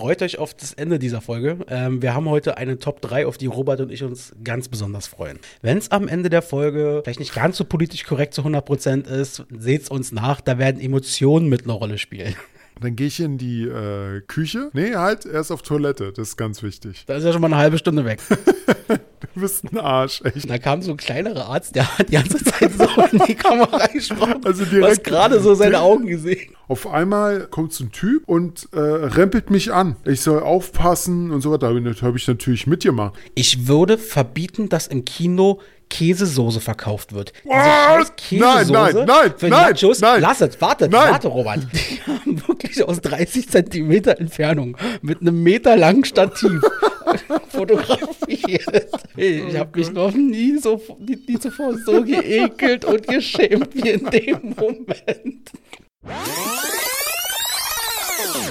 freut euch auf das Ende dieser Folge. Ähm, wir haben heute eine Top 3, auf die Robert und ich uns ganz besonders freuen. Wenn es am Ende der Folge vielleicht nicht ganz so politisch korrekt zu 100% ist, seht es uns nach, da werden Emotionen mit einer Rolle spielen. Dann gehe ich in die äh, Küche. Nee, halt, erst auf Toilette. Das ist ganz wichtig. Da ist ja schon mal eine halbe Stunde weg. du bist ein Arsch, echt. Da kam so ein kleinerer Arzt, der hat die ganze Zeit so in die Kamera gesprochen. Also du hast gerade so seine Augen gesehen. Auf einmal kommt so ein Typ und äh, rempelt mich an. Ich soll aufpassen und so weiter. Da habe ich natürlich mitgemacht. Ich würde verbieten, dass im Kino Käsesoße verkauft wird. Diese scheiß Käsesoße nein, nein, nein, für nein, Nachos. nein, Lass es, warte, nein. warte, Robert. Die haben wirklich aus 30 Zentimeter Entfernung mit einem Meter langen Stativ fotografiert. Ich habe mich noch nie, so, nie, nie zuvor so geekelt und geschämt wie in dem Moment.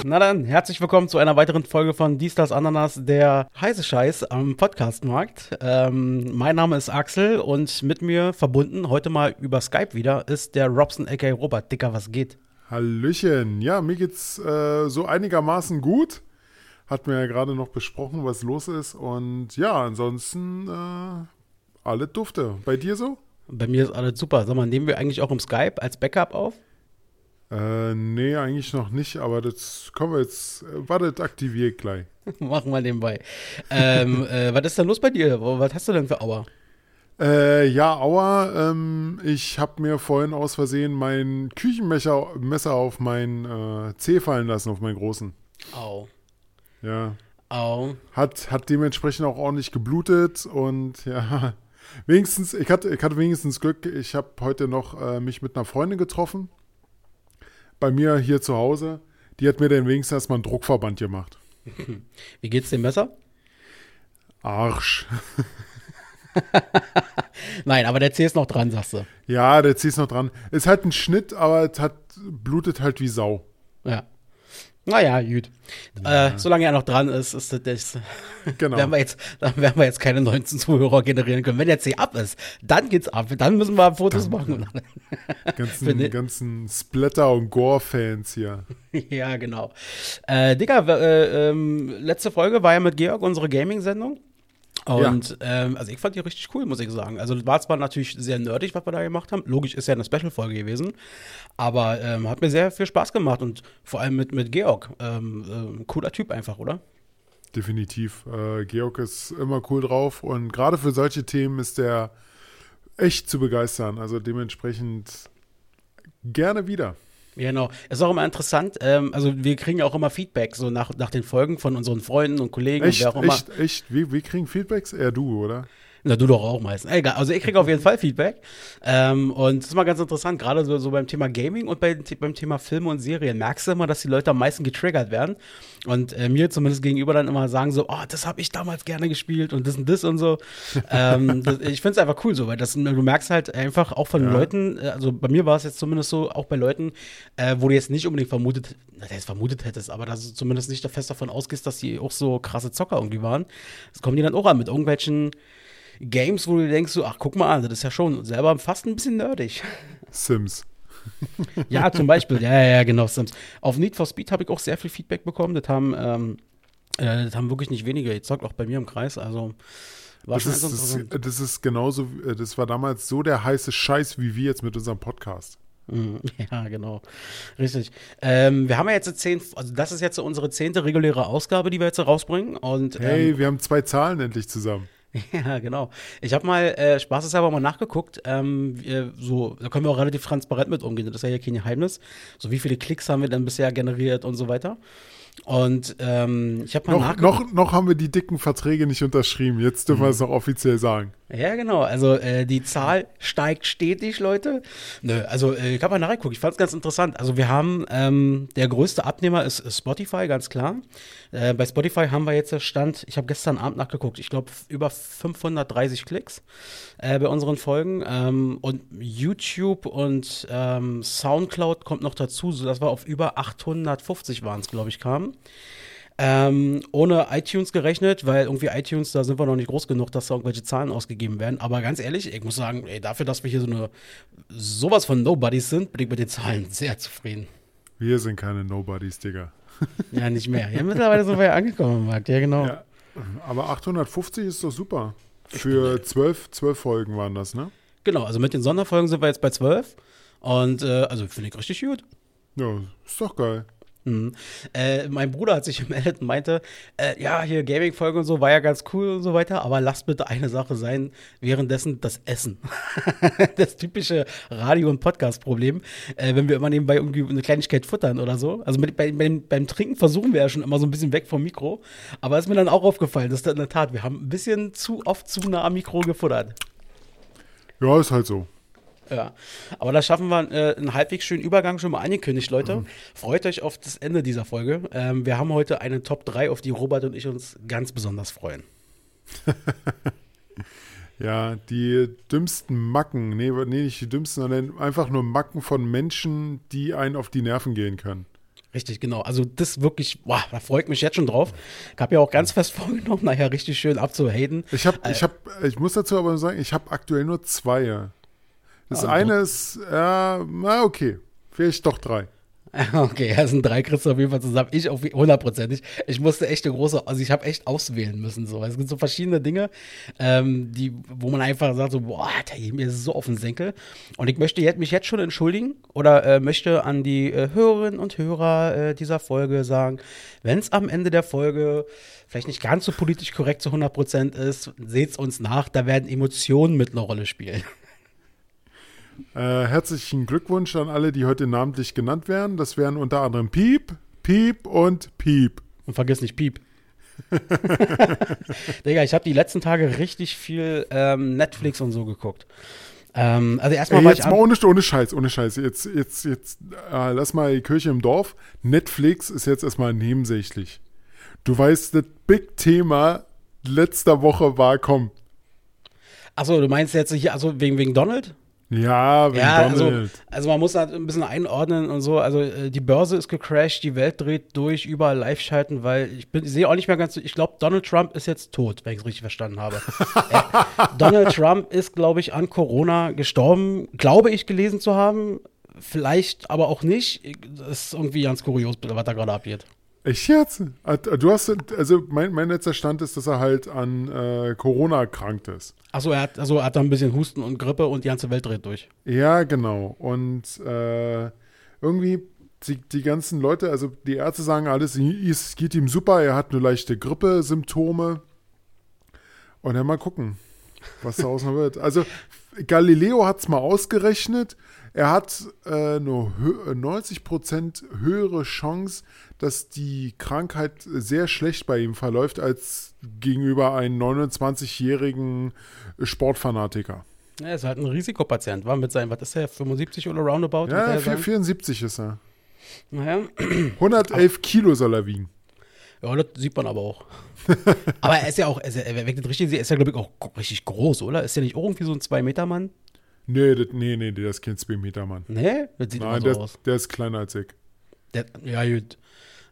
Na dann, herzlich willkommen zu einer weiteren Folge von Dies, das, Ananas, der heiße Scheiß am Podcastmarkt. Ähm, mein Name ist Axel und mit mir verbunden, heute mal über Skype wieder, ist der Robson aka Robert. Dicker, was geht? Hallöchen. Ja, mir geht's äh, so einigermaßen gut. Hat mir ja gerade noch besprochen, was los ist. Und ja, ansonsten äh, alle dufte. Bei dir so? Bei mir ist alles super. Sag mal, nehmen wir eigentlich auch im Skype als Backup auf? Äh, nee, eigentlich noch nicht, aber das kommen wir jetzt. Äh, warte, aktiviert gleich. Machen wir nebenbei. ähm, äh, was ist denn los bei dir? Was hast du denn für Aua? Äh, ja, Aua, ähm, ich habe mir vorhin aus Versehen mein Küchenmesser Messer auf mein äh, Zeh fallen lassen, auf meinen großen. Au. Ja. Au. Hat, hat dementsprechend auch ordentlich geblutet und ja, wenigstens, ich hatte, ich hatte wenigstens Glück, ich habe heute noch äh, mich mit einer Freundin getroffen bei mir hier zu Hause, die hat mir dann wenigstens erstmal einen Druckverband gemacht. Wie geht's dem Messer? Arsch. Nein, aber der C ist noch dran, sagst du. Ja, der C ist noch dran. Ist halt ein Schnitt, aber es hat, blutet halt wie Sau. Ja. Naja, gut. Ja. Äh, solange er noch dran ist, ist das, das genau. werden wir jetzt, dann werden wir jetzt keine 19 Zuhörer generieren können. Wenn der C ab ist, dann geht's ab. Dann müssen wir Fotos dann, machen. ganzen, ganzen Splatter- und Gore-Fans hier. ja, genau. Äh, Digga, äh, ähm, letzte Folge war ja mit Georg unsere Gaming-Sendung. Und ja. ähm, also ich fand die richtig cool, muss ich sagen. Also war zwar natürlich sehr nerdig, was wir da gemacht haben. Logisch ist ja eine Special-Folge gewesen. Aber ähm, hat mir sehr viel Spaß gemacht und vor allem mit, mit Georg. Ähm, äh, cooler Typ einfach, oder? Definitiv. Äh, Georg ist immer cool drauf und gerade für solche Themen ist der echt zu begeistern. Also dementsprechend gerne wieder. Genau. Es ist auch immer interessant, ähm, also wir kriegen ja auch immer Feedback so nach, nach den Folgen von unseren Freunden und Kollegen echt, und wer auch immer. Echt, echt? Wir, wir kriegen Feedbacks? Eher du, oder? Na, du doch auch meistens. Egal, also ich kriege auf jeden Fall Feedback. Ähm, und das ist mal ganz interessant, gerade so, so beim Thema Gaming und bei, beim Thema Filme und Serien. Merkst du immer, dass die Leute am meisten getriggert werden. Und äh, mir zumindest gegenüber dann immer sagen so, oh, das habe ich damals gerne gespielt und das und das und so. ähm, das, ich finde es einfach cool so, weil das, du merkst halt einfach auch von ja. Leuten, äh, also bei mir war es jetzt zumindest so, auch bei Leuten, äh, wo du jetzt nicht unbedingt vermutet, na, jetzt vermutet hättest, aber dass du zumindest nicht fest davon ausgehst, dass die auch so krasse Zocker irgendwie waren. Das kommen die dann auch an mit irgendwelchen Games, wo du denkst, so, ach, guck mal an, das ist ja schon selber fast ein bisschen nerdig. Sims. ja, zum Beispiel. Ja, ja, genau, Sims. Auf Need for Speed habe ich auch sehr viel Feedback bekommen. Das haben, ähm, äh, das haben wirklich nicht wenige gezockt, auch bei mir im Kreis. Also, war das, ist, das, das ist genauso, äh, das war damals so der heiße Scheiß wie wir jetzt mit unserem Podcast. Mhm, ja, genau. Richtig. Ähm, wir haben ja jetzt zehn, also das ist jetzt unsere zehnte reguläre Ausgabe, die wir jetzt rausbringen. Und, hey, ähm, wir haben zwei Zahlen endlich zusammen. Ja, genau. Ich habe mal äh, spaßeshalber mal nachgeguckt. Ähm, wir, so, da können wir auch relativ transparent mit umgehen. Das ist ja hier kein Geheimnis. So, wie viele Klicks haben wir denn bisher generiert und so weiter. Und ähm, ich habe mal noch. Noch, noch haben wir die dicken Verträge nicht unterschrieben. Jetzt dürfen mhm. wir es noch offiziell sagen. Ja, genau. Also äh, die Zahl steigt stetig, Leute. Nö, also äh, ich habe mal nachgeguckt. Ich fand es ganz interessant. Also wir haben, ähm, der größte Abnehmer ist Spotify, ganz klar. Äh, bei Spotify haben wir jetzt Stand, ich habe gestern Abend nachgeguckt, ich glaube über 530 Klicks äh, bei unseren Folgen. Ähm, und YouTube und ähm, Soundcloud kommt noch dazu, sodass wir auf über 850 waren es, glaube ich, kamen. Ähm, ohne iTunes gerechnet, weil irgendwie iTunes, da sind wir noch nicht groß genug, dass da irgendwelche Zahlen ausgegeben werden. Aber ganz ehrlich, ich muss sagen, ey, dafür, dass wir hier so eine sowas von Nobodies sind, bin ich mit den Zahlen sehr zufrieden. Wir sind keine Nobodies, Digga. Ja, nicht mehr. Ja, mittlerweile sind wir ja angekommen, Marc. Ja, genau. Ja. Aber 850 ist doch super. Für zwölf, zwölf Folgen waren das, ne? Genau, also mit den Sonderfolgen sind wir jetzt bei 12. Und äh, also finde ich richtig gut. Ja, ist doch geil. Mhm. Äh, mein Bruder hat sich gemeldet und meinte, äh, ja, hier Gaming-Folge und so war ja ganz cool und so weiter, aber lasst bitte eine Sache sein, währenddessen das Essen. das typische Radio- und Podcast-Problem, äh, wenn wir immer nebenbei irgendwie eine Kleinigkeit futtern oder so. Also mit, bei, beim, beim Trinken versuchen wir ja schon immer so ein bisschen weg vom Mikro, aber ist mir dann auch aufgefallen, dass in der Tat, wir haben ein bisschen zu oft zu nah am Mikro gefuttert. Ja, ist halt so. Ja, aber da schaffen wir äh, einen halbwegs schönen Übergang schon mal angekündigt, Leute. Mhm. Freut euch auf das Ende dieser Folge. Ähm, wir haben heute eine Top 3, auf die Robert und ich uns ganz besonders freuen. ja, die dümmsten Macken, nee, nee, nicht die dümmsten, sondern einfach nur Macken von Menschen, die einen auf die Nerven gehen können. Richtig, genau. Also das wirklich, boah, da freue ich mich jetzt schon drauf. Ich habe ja auch ganz fest vorgenommen, nachher richtig schön abzuhaten. Ich habe, äh, ich habe, ich muss dazu aber sagen, ich habe aktuell nur zwei. Das ah, eine ist, ja, na okay, vielleicht doch drei. Okay, ja, sind drei kriegst du auf jeden Fall zusammen. Ich auf hundertprozentig. Ich musste echt eine große, also ich habe echt auswählen müssen. So. Es gibt so verschiedene Dinge, ähm, die, wo man einfach sagt, so, boah, der geht mir so auf den Senkel. Und ich möchte jetzt, mich jetzt schon entschuldigen oder äh, möchte an die äh, Hörerinnen und Hörer äh, dieser Folge sagen, wenn es am Ende der Folge vielleicht nicht ganz so politisch korrekt zu 100% ist, seht es uns nach, da werden Emotionen mit einer Rolle spielen. Äh, herzlichen Glückwunsch an alle, die heute namentlich genannt werden. Das wären unter anderem Piep, Piep und Piep. Und vergiss nicht Piep. Digga, ich habe die letzten Tage richtig viel ähm, Netflix und so geguckt. Ähm, also erstmal Ey, jetzt mal ohne, ohne Scheiß, ohne Scheiß. Jetzt, jetzt, jetzt, äh, lass mal die Kirche im Dorf. Netflix ist jetzt erstmal nebensächlich. Du weißt, das Big Thema letzter Woche war, komm. Achso, du meinst jetzt hier, also wegen, wegen Donald? Ja, ja also, also, man muss halt ein bisschen einordnen und so. Also äh, die Börse ist gecrashed, die Welt dreht durch, überall live schalten, weil ich, ich sehe auch nicht mehr ganz, ich glaube, Donald Trump ist jetzt tot, wenn ich es richtig verstanden habe. äh, Donald Trump ist, glaube ich, an Corona gestorben, glaube ich gelesen zu haben. Vielleicht aber auch nicht. Das ist irgendwie ganz kurios, was da gerade abgeht. Echt jetzt? Du hast, also mein, mein letzter Stand ist, dass er halt an äh, Corona erkrankt ist. Achso, er hat, also er hat da ein bisschen Husten und Grippe und die ganze Welt dreht durch. Ja, genau. Und äh, irgendwie die, die ganzen Leute, also die Ärzte sagen alles, es geht ihm super, er hat nur leichte Grippe-Symptome. Und dann mal gucken, was daraus noch wird. Also Galileo hat es mal ausgerechnet. Er hat äh, nur 90% höhere Chance, dass die Krankheit sehr schlecht bei ihm verläuft, als gegenüber einem 29-jährigen Sportfanatiker. Er ist halt ein Risikopatient, war mit seinem, was ist er, 75 oder roundabout? Ja, 74 ist er. Naja. 111 Kilo soll er wiegen. Ja, das sieht man aber auch. aber er ist ja auch, er, ist ja, er richtig, er ist ja, glaube ich, auch richtig groß, oder? Ist ja nicht irgendwie so ein 2-Meter-Mann? Nee, das, nee, nee, der ist kein 2-Meter-Mann. Nee? Das sieht Nein, der, so aus. der ist kleiner als ich. Der, ja, gut.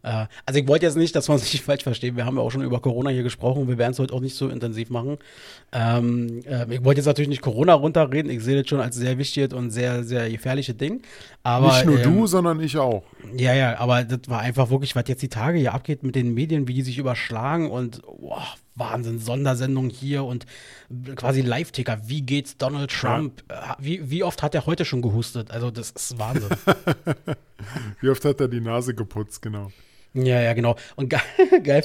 Äh, also ich wollte jetzt nicht, dass man sich falsch versteht. Wir haben ja auch schon über Corona hier gesprochen. Wir werden es heute auch nicht so intensiv machen. Ähm, äh, ich wollte jetzt natürlich nicht Corona runterreden. Ich sehe das schon als sehr wichtiges und sehr, sehr gefährliche Ding. Aber, nicht nur ähm, du, sondern ich auch. Ja, ja, aber das war einfach wirklich, was jetzt die Tage hier abgeht mit den Medien, wie die sich überschlagen und boah, Wahnsinn, Sondersendung hier und quasi Live-Ticker. Wie geht's Donald Trump? Ja. Äh, wie, wie oft hat er heute schon gehustet? Also, das ist Wahnsinn. wie oft hat er die Nase geputzt, genau. Ja, ja, genau. Und geil, geil.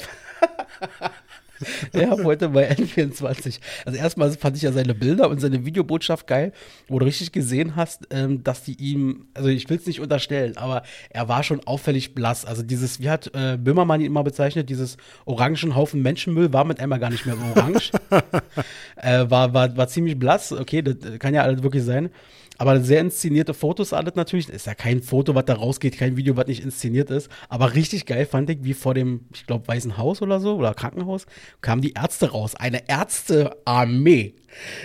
ja, heute bei N24. Also erstmal fand ich ja seine Bilder und seine Videobotschaft geil, wo du richtig gesehen hast, ähm, dass die ihm, also ich will es nicht unterstellen, aber er war schon auffällig blass. Also dieses, wie hat äh, Böhmermann ihn immer bezeichnet, dieses orangen Haufen Menschenmüll war mit einmal gar nicht mehr so orange. äh, war, war, war ziemlich blass, okay, das kann ja alles wirklich sein. Aber sehr inszenierte Fotos alles natürlich. Ist ja kein Foto, was da rausgeht, kein Video, was nicht inszeniert ist. Aber richtig geil fand ich, wie vor dem, ich glaube, Weißen Haus oder so, oder Krankenhaus, kamen die Ärzte raus. Eine Ärztearmee.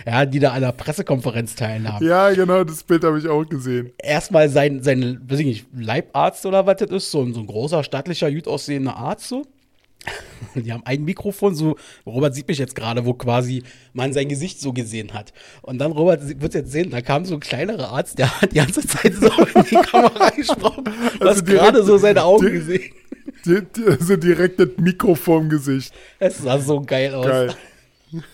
Ja, die da an der Pressekonferenz teilnahmen. Ja, genau, das Bild habe ich auch gesehen. Erstmal sein, sein, weiß ich nicht, Leibarzt oder was das ist, so ein, so ein großer, stattlicher, gut aussehender Arzt so. Die haben ein Mikrofon, so Robert sieht mich jetzt gerade, wo quasi man sein Gesicht so gesehen hat. Und dann, Robert wird jetzt sehen, da kam so ein kleinerer Arzt, der hat die ganze Zeit so in die Kamera gesprochen. Du also hast gerade so seine Augen gesehen. Die, die, also direkt das Mikro vorm Gesicht. Es sah so geil aus. Geil.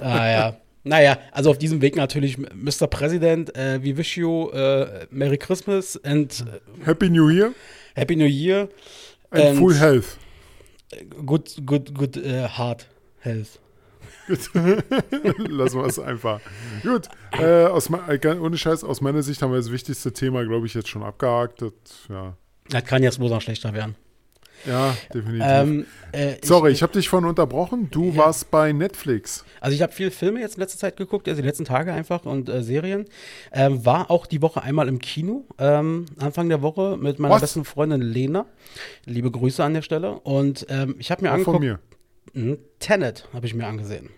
Ah ja. Naja, also auf diesem Weg natürlich Mr. President, äh, we wish you äh, Merry Christmas and äh, Happy New Year Happy New Year and And- full health. Good, good, good äh, heart health. Lassen wir es einfach. Gut, äh, aus, äh, ohne Scheiß, aus meiner Sicht haben wir das wichtigste Thema, glaube ich, jetzt schon abgehakt. Das, ja. Das kann jetzt bloß noch schlechter werden. Ja, definitiv. Ähm, äh, Sorry, ich habe dich vorhin unterbrochen. Du Ja. warst bei Netflix. Also ich habe viele Filme jetzt in letzter Zeit geguckt, also die letzten Tage einfach und äh, Serien. Ähm, war auch die Woche einmal im Kino, ähm, Anfang der Woche mit meiner Was? besten Freundin Lena. Liebe Grüße an der Stelle. Und ähm, ich habe mir Auch von angeguckt, mir. Mhm, Tenet habe ich mir angesehen.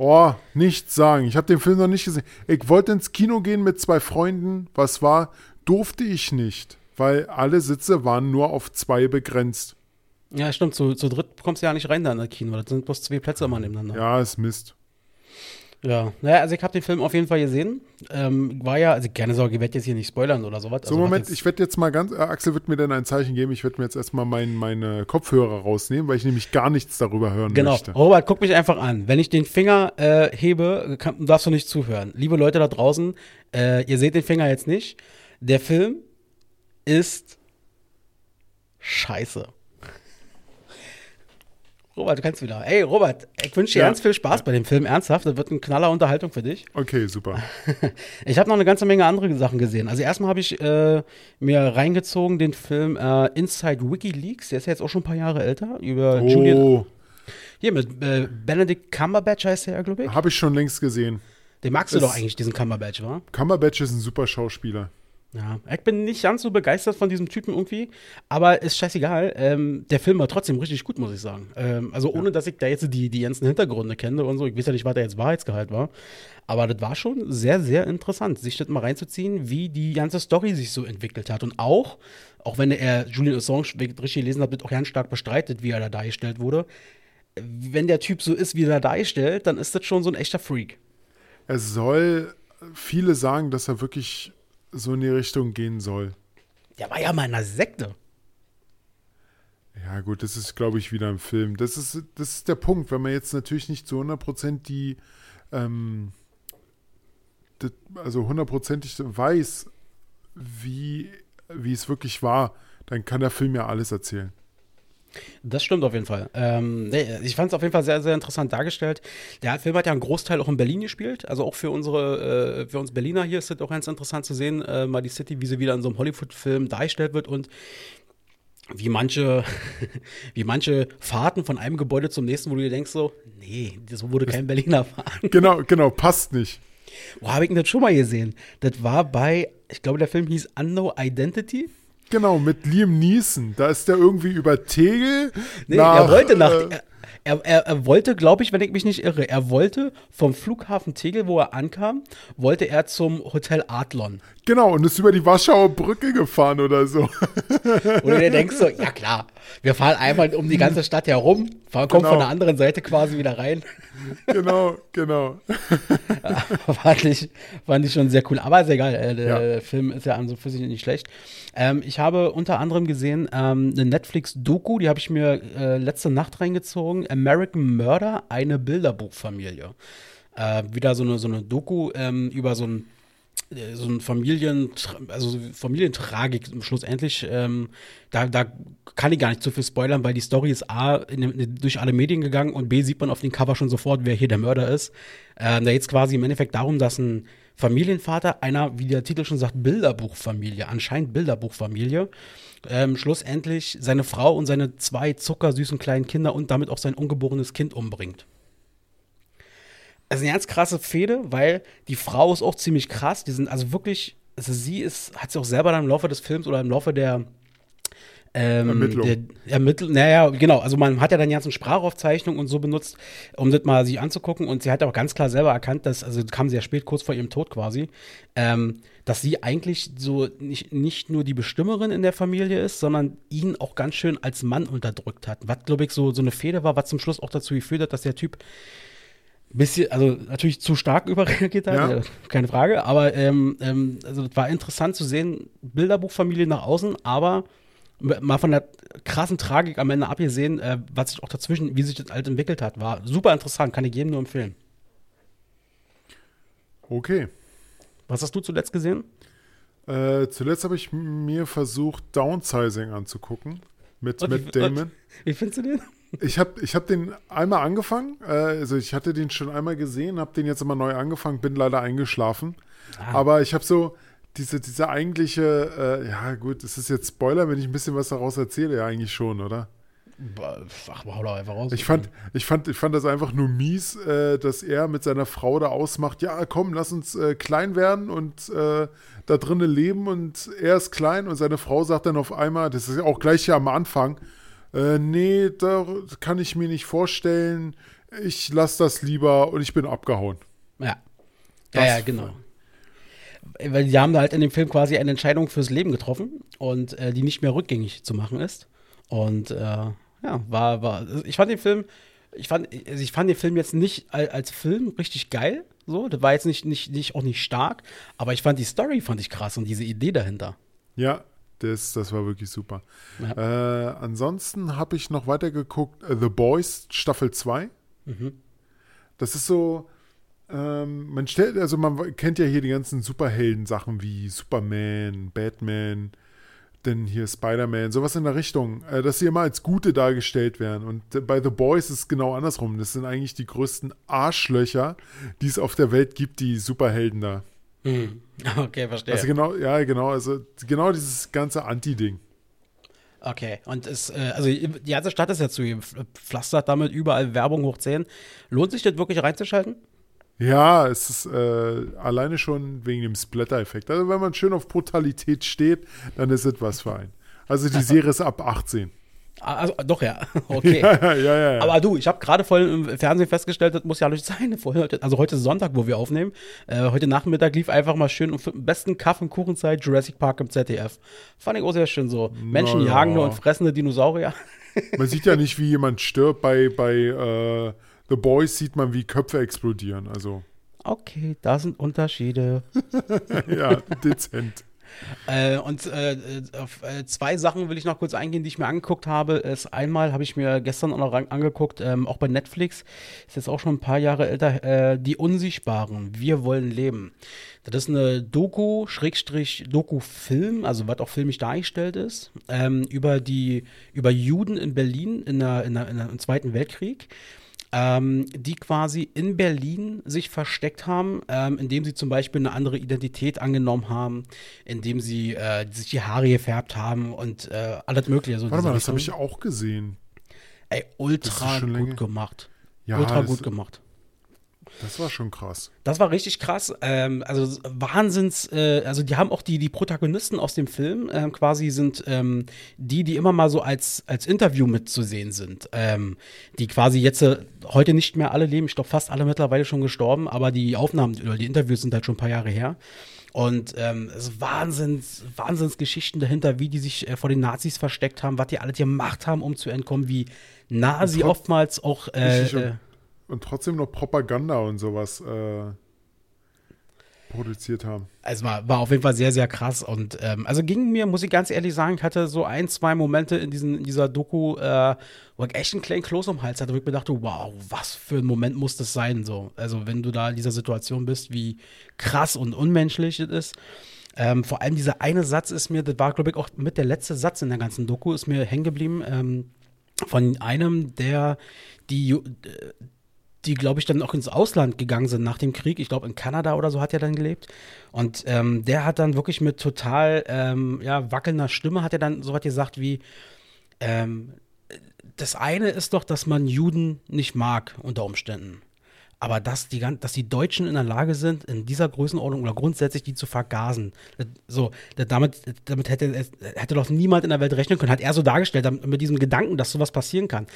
Oh, nichts sagen. Ich habe den Film noch nicht gesehen. Ich wollte ins Kino gehen mit zwei Freunden. Was war? Durfte ich nicht, weil alle Sitze waren nur auf zwei begrenzt. Ja, stimmt, zu, zu dritt kommst du ja nicht rein da in das Kino. Das sind bloß zwei Plätze immer nebeneinander. Ja, ist Mist. Ja, naja, also ich habe den Film auf jeden Fall gesehen. Ähm, war ja, also keine Sorge, ich werde jetzt hier nicht spoilern oder sowas. So, also, Moment, ich werde jetzt mal ganz, äh, Axel wird mir dann ein Zeichen geben. Ich werde mir jetzt erstmal mein, meine Kopfhörer rausnehmen, weil ich nämlich gar nichts darüber hören Genau. möchte. Robert, guck mich einfach an. Wenn ich den Finger äh, hebe, kann, darfst du nicht zuhören. Liebe Leute da draußen, äh, ihr seht den Finger jetzt nicht. Der Film ist scheiße. Robert, du kannst wieder. Ey, Robert, ich wünsche dir Ja. ganz viel Spaß bei dem Film. Ernsthaft, das wird eine knaller Unterhaltung für dich. Okay, super. Ich habe noch eine ganze Menge andere Sachen gesehen. Also erstmal habe ich äh, mir reingezogen den Film äh, Inside WikiLeaks. Der ist ja jetzt auch schon ein paar Jahre älter. Über Julian. Oh, Hier mit äh, Benedict Cumberbatch heißt der, glaube ich. habe ich schon längst gesehen. Den magst du doch eigentlich, diesen Cumberbatch, wa? Cumberbatch ist ein super Schauspieler. Ja. Ich bin nicht ganz so begeistert von diesem Typen irgendwie, aber ist scheißegal. Ähm, der Film war trotzdem richtig gut, muss ich sagen. Ähm, also ohne, dass ich da jetzt die, die ganzen Hintergründe kenne und so. Ich weiß ja nicht, was da jetzt Wahrheitsgehalt war. Aber das war schon sehr, sehr interessant, sich das mal reinzuziehen, wie die ganze Story sich so entwickelt hat. Und auch, auch wenn er Julian Assange, wenn ich das richtig gelesen habe, das auch ganz stark bestreitet, wie er da dargestellt wurde. Wenn der Typ so ist, wie er da dargestellt, dann ist das schon so ein echter Freak. Es soll, viele sagen, dass er wirklich so in die Richtung gehen soll. Der war ja mal in einer Sekte. Ja, gut, das ist, glaube ich, wieder ein Film. Das ist, das ist der Punkt, wenn man jetzt natürlich nicht zu 100% die, ähm, das, also hundertprozentig weiß, wie, wie es wirklich war, dann kann der Film ja alles erzählen. Das stimmt auf jeden Fall. Ähm, nee, ich fand es auf jeden Fall sehr, sehr interessant dargestellt. Der Film hat ja einen Großteil auch in Berlin gespielt. Also auch für unsere, äh, für uns Berliner hier ist es auch ganz interessant zu sehen, äh, mal die City, wie sie wieder in so einem Hollywood-Film dargestellt wird und wie manche, wie manche Fahrten von einem Gebäude zum nächsten, wo du dir denkst so, nee, so wurde kein Berliner fahren. Genau, genau, passt nicht. Wo habe ich denn das schon mal gesehen? Das war bei, ich glaube, der Film hieß Unknown Identity. Genau, mit Liam Neeson. Da ist der irgendwie über Tegel. Nee, nach, er wollte nach. äh, Er, er, er wollte, glaube ich, wenn ich mich nicht irre, er wollte vom Flughafen Tegel, wo er ankam, wollte er zum Hotel Adlon. Genau, und ist über die Warschauer Brücke gefahren oder so. Du dir denkst so, ja klar, wir fahren einmal um die ganze Stadt herum, fahren, kommen Genau. von der anderen Seite quasi wieder rein. genau, genau. fand, ich, fand ich schon sehr cool. Aber ist egal, äh, der Ja. Film ist ja an so für sich nicht schlecht. Ähm, ich habe unter anderem gesehen ähm, eine Netflix-Doku, die habe ich mir äh, letzte Nacht reingezogen. American Murder, eine Bilderbuchfamilie. Äh, wieder so eine, so eine Doku ähm, über so ein so ein Familien, also so Familientragik schlussendlich. Ähm, da, da kann ich gar nicht zu viel spoilern, weil die Story ist A, in, in, durch alle Medien gegangen und B, sieht man auf dem Cover schon sofort, wer hier der Mörder ist. Ähm, da geht es quasi im Endeffekt darum, dass ein Familienvater einer, wie der Titel schon sagt, Bilderbuchfamilie, anscheinend Bilderbuchfamilie, ähm, schlussendlich seine Frau und seine zwei zuckersüßen kleinen Kinder und damit auch sein ungeborenes Kind umbringt. Also eine ganz krasse Fehde, weil die Frau ist auch ziemlich krass. Die sind also wirklich, also sie ist, hat sie auch selber dann im Laufe des Films oder im Laufe der ähm, Ermittlung. Der, Ermittl naja, genau. Also man hat ja dann ganzen Sprachaufzeichnungen und so benutzt, um das mal sich anzugucken. Und sie hat auch ganz klar selber erkannt, dass, also das kam sehr spät, kurz vor ihrem Tod quasi, ähm, dass sie eigentlich so nicht, nicht nur die Bestimmerin in der Familie ist, sondern ihn auch ganz schön als Mann unterdrückt hat. Was, glaube ich, so, so eine Fehde war, was zum Schluss auch dazu geführt hat, dass der Typ bisschen, also natürlich zu stark überreagiert hat, Ja. keine Frage, aber ähm, ähm, also es war interessant zu sehen, Bilderbuchfamilie nach außen, aber Mal von der krassen Tragik am Ende abgesehen, äh, was sich auch dazwischen, wie sich das halt entwickelt hat, war super interessant, kann ich jedem nur empfehlen. Okay. Was hast du zuletzt gesehen? Äh, zuletzt habe ich mir versucht, Downsizing anzugucken mit Und Matt wie- Damon. und Wie findest du den? Ich habe ich hab den einmal angefangen, äh, also ich hatte den schon einmal gesehen, habe den jetzt immer neu angefangen, bin leider eingeschlafen. Ah. Aber ich habe so diese, diese eigentliche, äh, ja gut, es ist jetzt Spoiler, wenn ich ein bisschen was daraus erzähle, ja eigentlich schon, oder? Ach, hau doch einfach raus. Ich fand, ich fand, ich fand das einfach nur mies, äh, dass er mit seiner Frau da ausmacht, ja komm, lass uns äh, klein werden und äh, da drinnen leben und er ist klein und seine Frau sagt dann auf einmal, das ist ja auch gleich hier am Anfang, äh, nee, da kann ich mir nicht vorstellen, ich lass das lieber und ich bin abgehauen. Ja. Ja, Das- ja, genau. Weil die haben da halt in dem Film quasi eine Entscheidung fürs Leben getroffen und äh, die nicht mehr rückgängig zu machen ist. Und äh, ja, war, war, ich fand den Film, ich fand, also ich fand den Film jetzt nicht al- als Film richtig geil. So, das war jetzt nicht, nicht, nicht, auch nicht stark, aber ich fand die Story fand ich krass und diese Idee dahinter. Ja, das, das war wirklich super. Ja. Äh, ansonsten habe ich noch weitergeguckt, äh, The Boys Staffel 2. Mhm. Das ist so, ähm, man stellt, also man kennt ja hier die ganzen Superhelden-Sachen wie Superman, Batman, denn hier Spider-Man, sowas in der Richtung, äh, dass sie immer als Gute dargestellt werden. Und äh, bei The Boys ist es genau andersrum. Das sind eigentlich die größten Arschlöcher, die es auf der Welt gibt, die Superhelden da. Mhm. Okay, verstehe. Also genau, ja, genau, also genau dieses ganze Anti-Ding. Okay, und es, äh, also die ganze Stadt ist ja zu pflastert damit überall Werbung hoch 10. Lohnt sich das wirklich reinzuschalten? Ja, es ist äh, alleine schon wegen dem Splatter-Effekt. Also wenn man schön auf Brutalität steht, dann ist es was für einen. Also die Serie ist ab 18. Ah, Also, doch, ja. Okay. ja, ja, ja. Aber du, ich habe gerade voll im Fernsehen festgestellt, das muss ja nicht sein. Vorhin, also heute ist Sonntag, wo wir aufnehmen. Äh, heute Nachmittag lief einfach mal schön um am besten Kaffee- und Kuchenzeit Jurassic Park im ZDF. Fand ich auch sehr schön so. Menschen jagen nur und fressende Dinosaurier. Man sieht ja nicht, wie jemand stirbt. Bei, bei äh, The Boys sieht man, wie Köpfe explodieren. Also, Okay, da sind Unterschiede. ja, dezent. Äh, und äh, äh, auf äh, zwei Sachen will ich noch kurz eingehen, die ich mir angeguckt habe. Ist einmal habe ich mir gestern auch noch angeguckt, ähm, auch bei Netflix, ist jetzt auch schon ein paar Jahre älter, äh, Die Unsichtbaren, Wir wollen leben. Das ist eine Doku, Schrägstrich Doku-Film, also was auch filmisch dargestellt ist, ähm, über die, über Juden in Berlin in der, in der, in der, im Zweiten Weltkrieg ähm, die quasi in Berlin sich versteckt haben, ähm, indem sie zum Beispiel eine andere Identität angenommen haben, indem sie äh, sich die Haare gefärbt haben und äh, alles Mögliche. So Warte mal, das habe ich auch gesehen. Ey, ultra gut länger. gemacht. Ja, ultra gut gemacht. Das war schon krass. Das war richtig krass. Ähm, also Wahnsinns, äh, also die haben auch die, die Protagonisten aus dem Film ähm, quasi sind ähm, die, die immer mal so als, als Interview mitzusehen sind. Ähm, die quasi jetzt äh, heute nicht mehr alle leben, ich glaube fast alle mittlerweile schon gestorben, aber die Aufnahmen oder die Interviews sind halt schon ein paar Jahre her. Und ähm, es ist Wahnsinns, Wahnsinnsgeschichten dahinter, wie die sich äh, vor den Nazis versteckt haben, was die alle gemacht haben, um zu entkommen, wie nah sie oftmals auch äh, und- trotzdem noch Propaganda und sowas äh, produziert haben. Es war, war auf jeden Fall sehr, sehr krass. Und ähm, also ging mir, muss ich ganz ehrlich sagen, ich hatte so ein, zwei Momente in, diesen, in dieser Doku, äh, wo ich echt einen kleinen Kloß am Hals hatte, wo ich mir dachte, wow, was für ein Moment muss das sein? So. Also, wenn du da in dieser Situation bist, wie krass und unmenschlich das ist. Ähm, vor allem dieser eine Satz ist mir, das war, glaube ich, auch mit der letzte Satz in der ganzen Doku, ist mir hängen geblieben. Ähm, von einem, der die, äh, die, glaube ich, dann auch ins Ausland gegangen sind nach dem Krieg. Ich glaube, in Kanada oder so hat er dann gelebt. Und ähm, der hat dann wirklich mit total ähm, ja, wackelnder Stimme hat er dann so was gesagt wie, ähm, das eine ist doch, dass man Juden nicht mag unter Umständen. Aber dass die, dass die Deutschen in der Lage sind, in dieser Größenordnung oder grundsätzlich die zu vergasen. So, damit, damit hätte, hätte doch niemand in der Welt rechnen können. Hat er so dargestellt, mit diesem Gedanken, dass sowas passieren kann.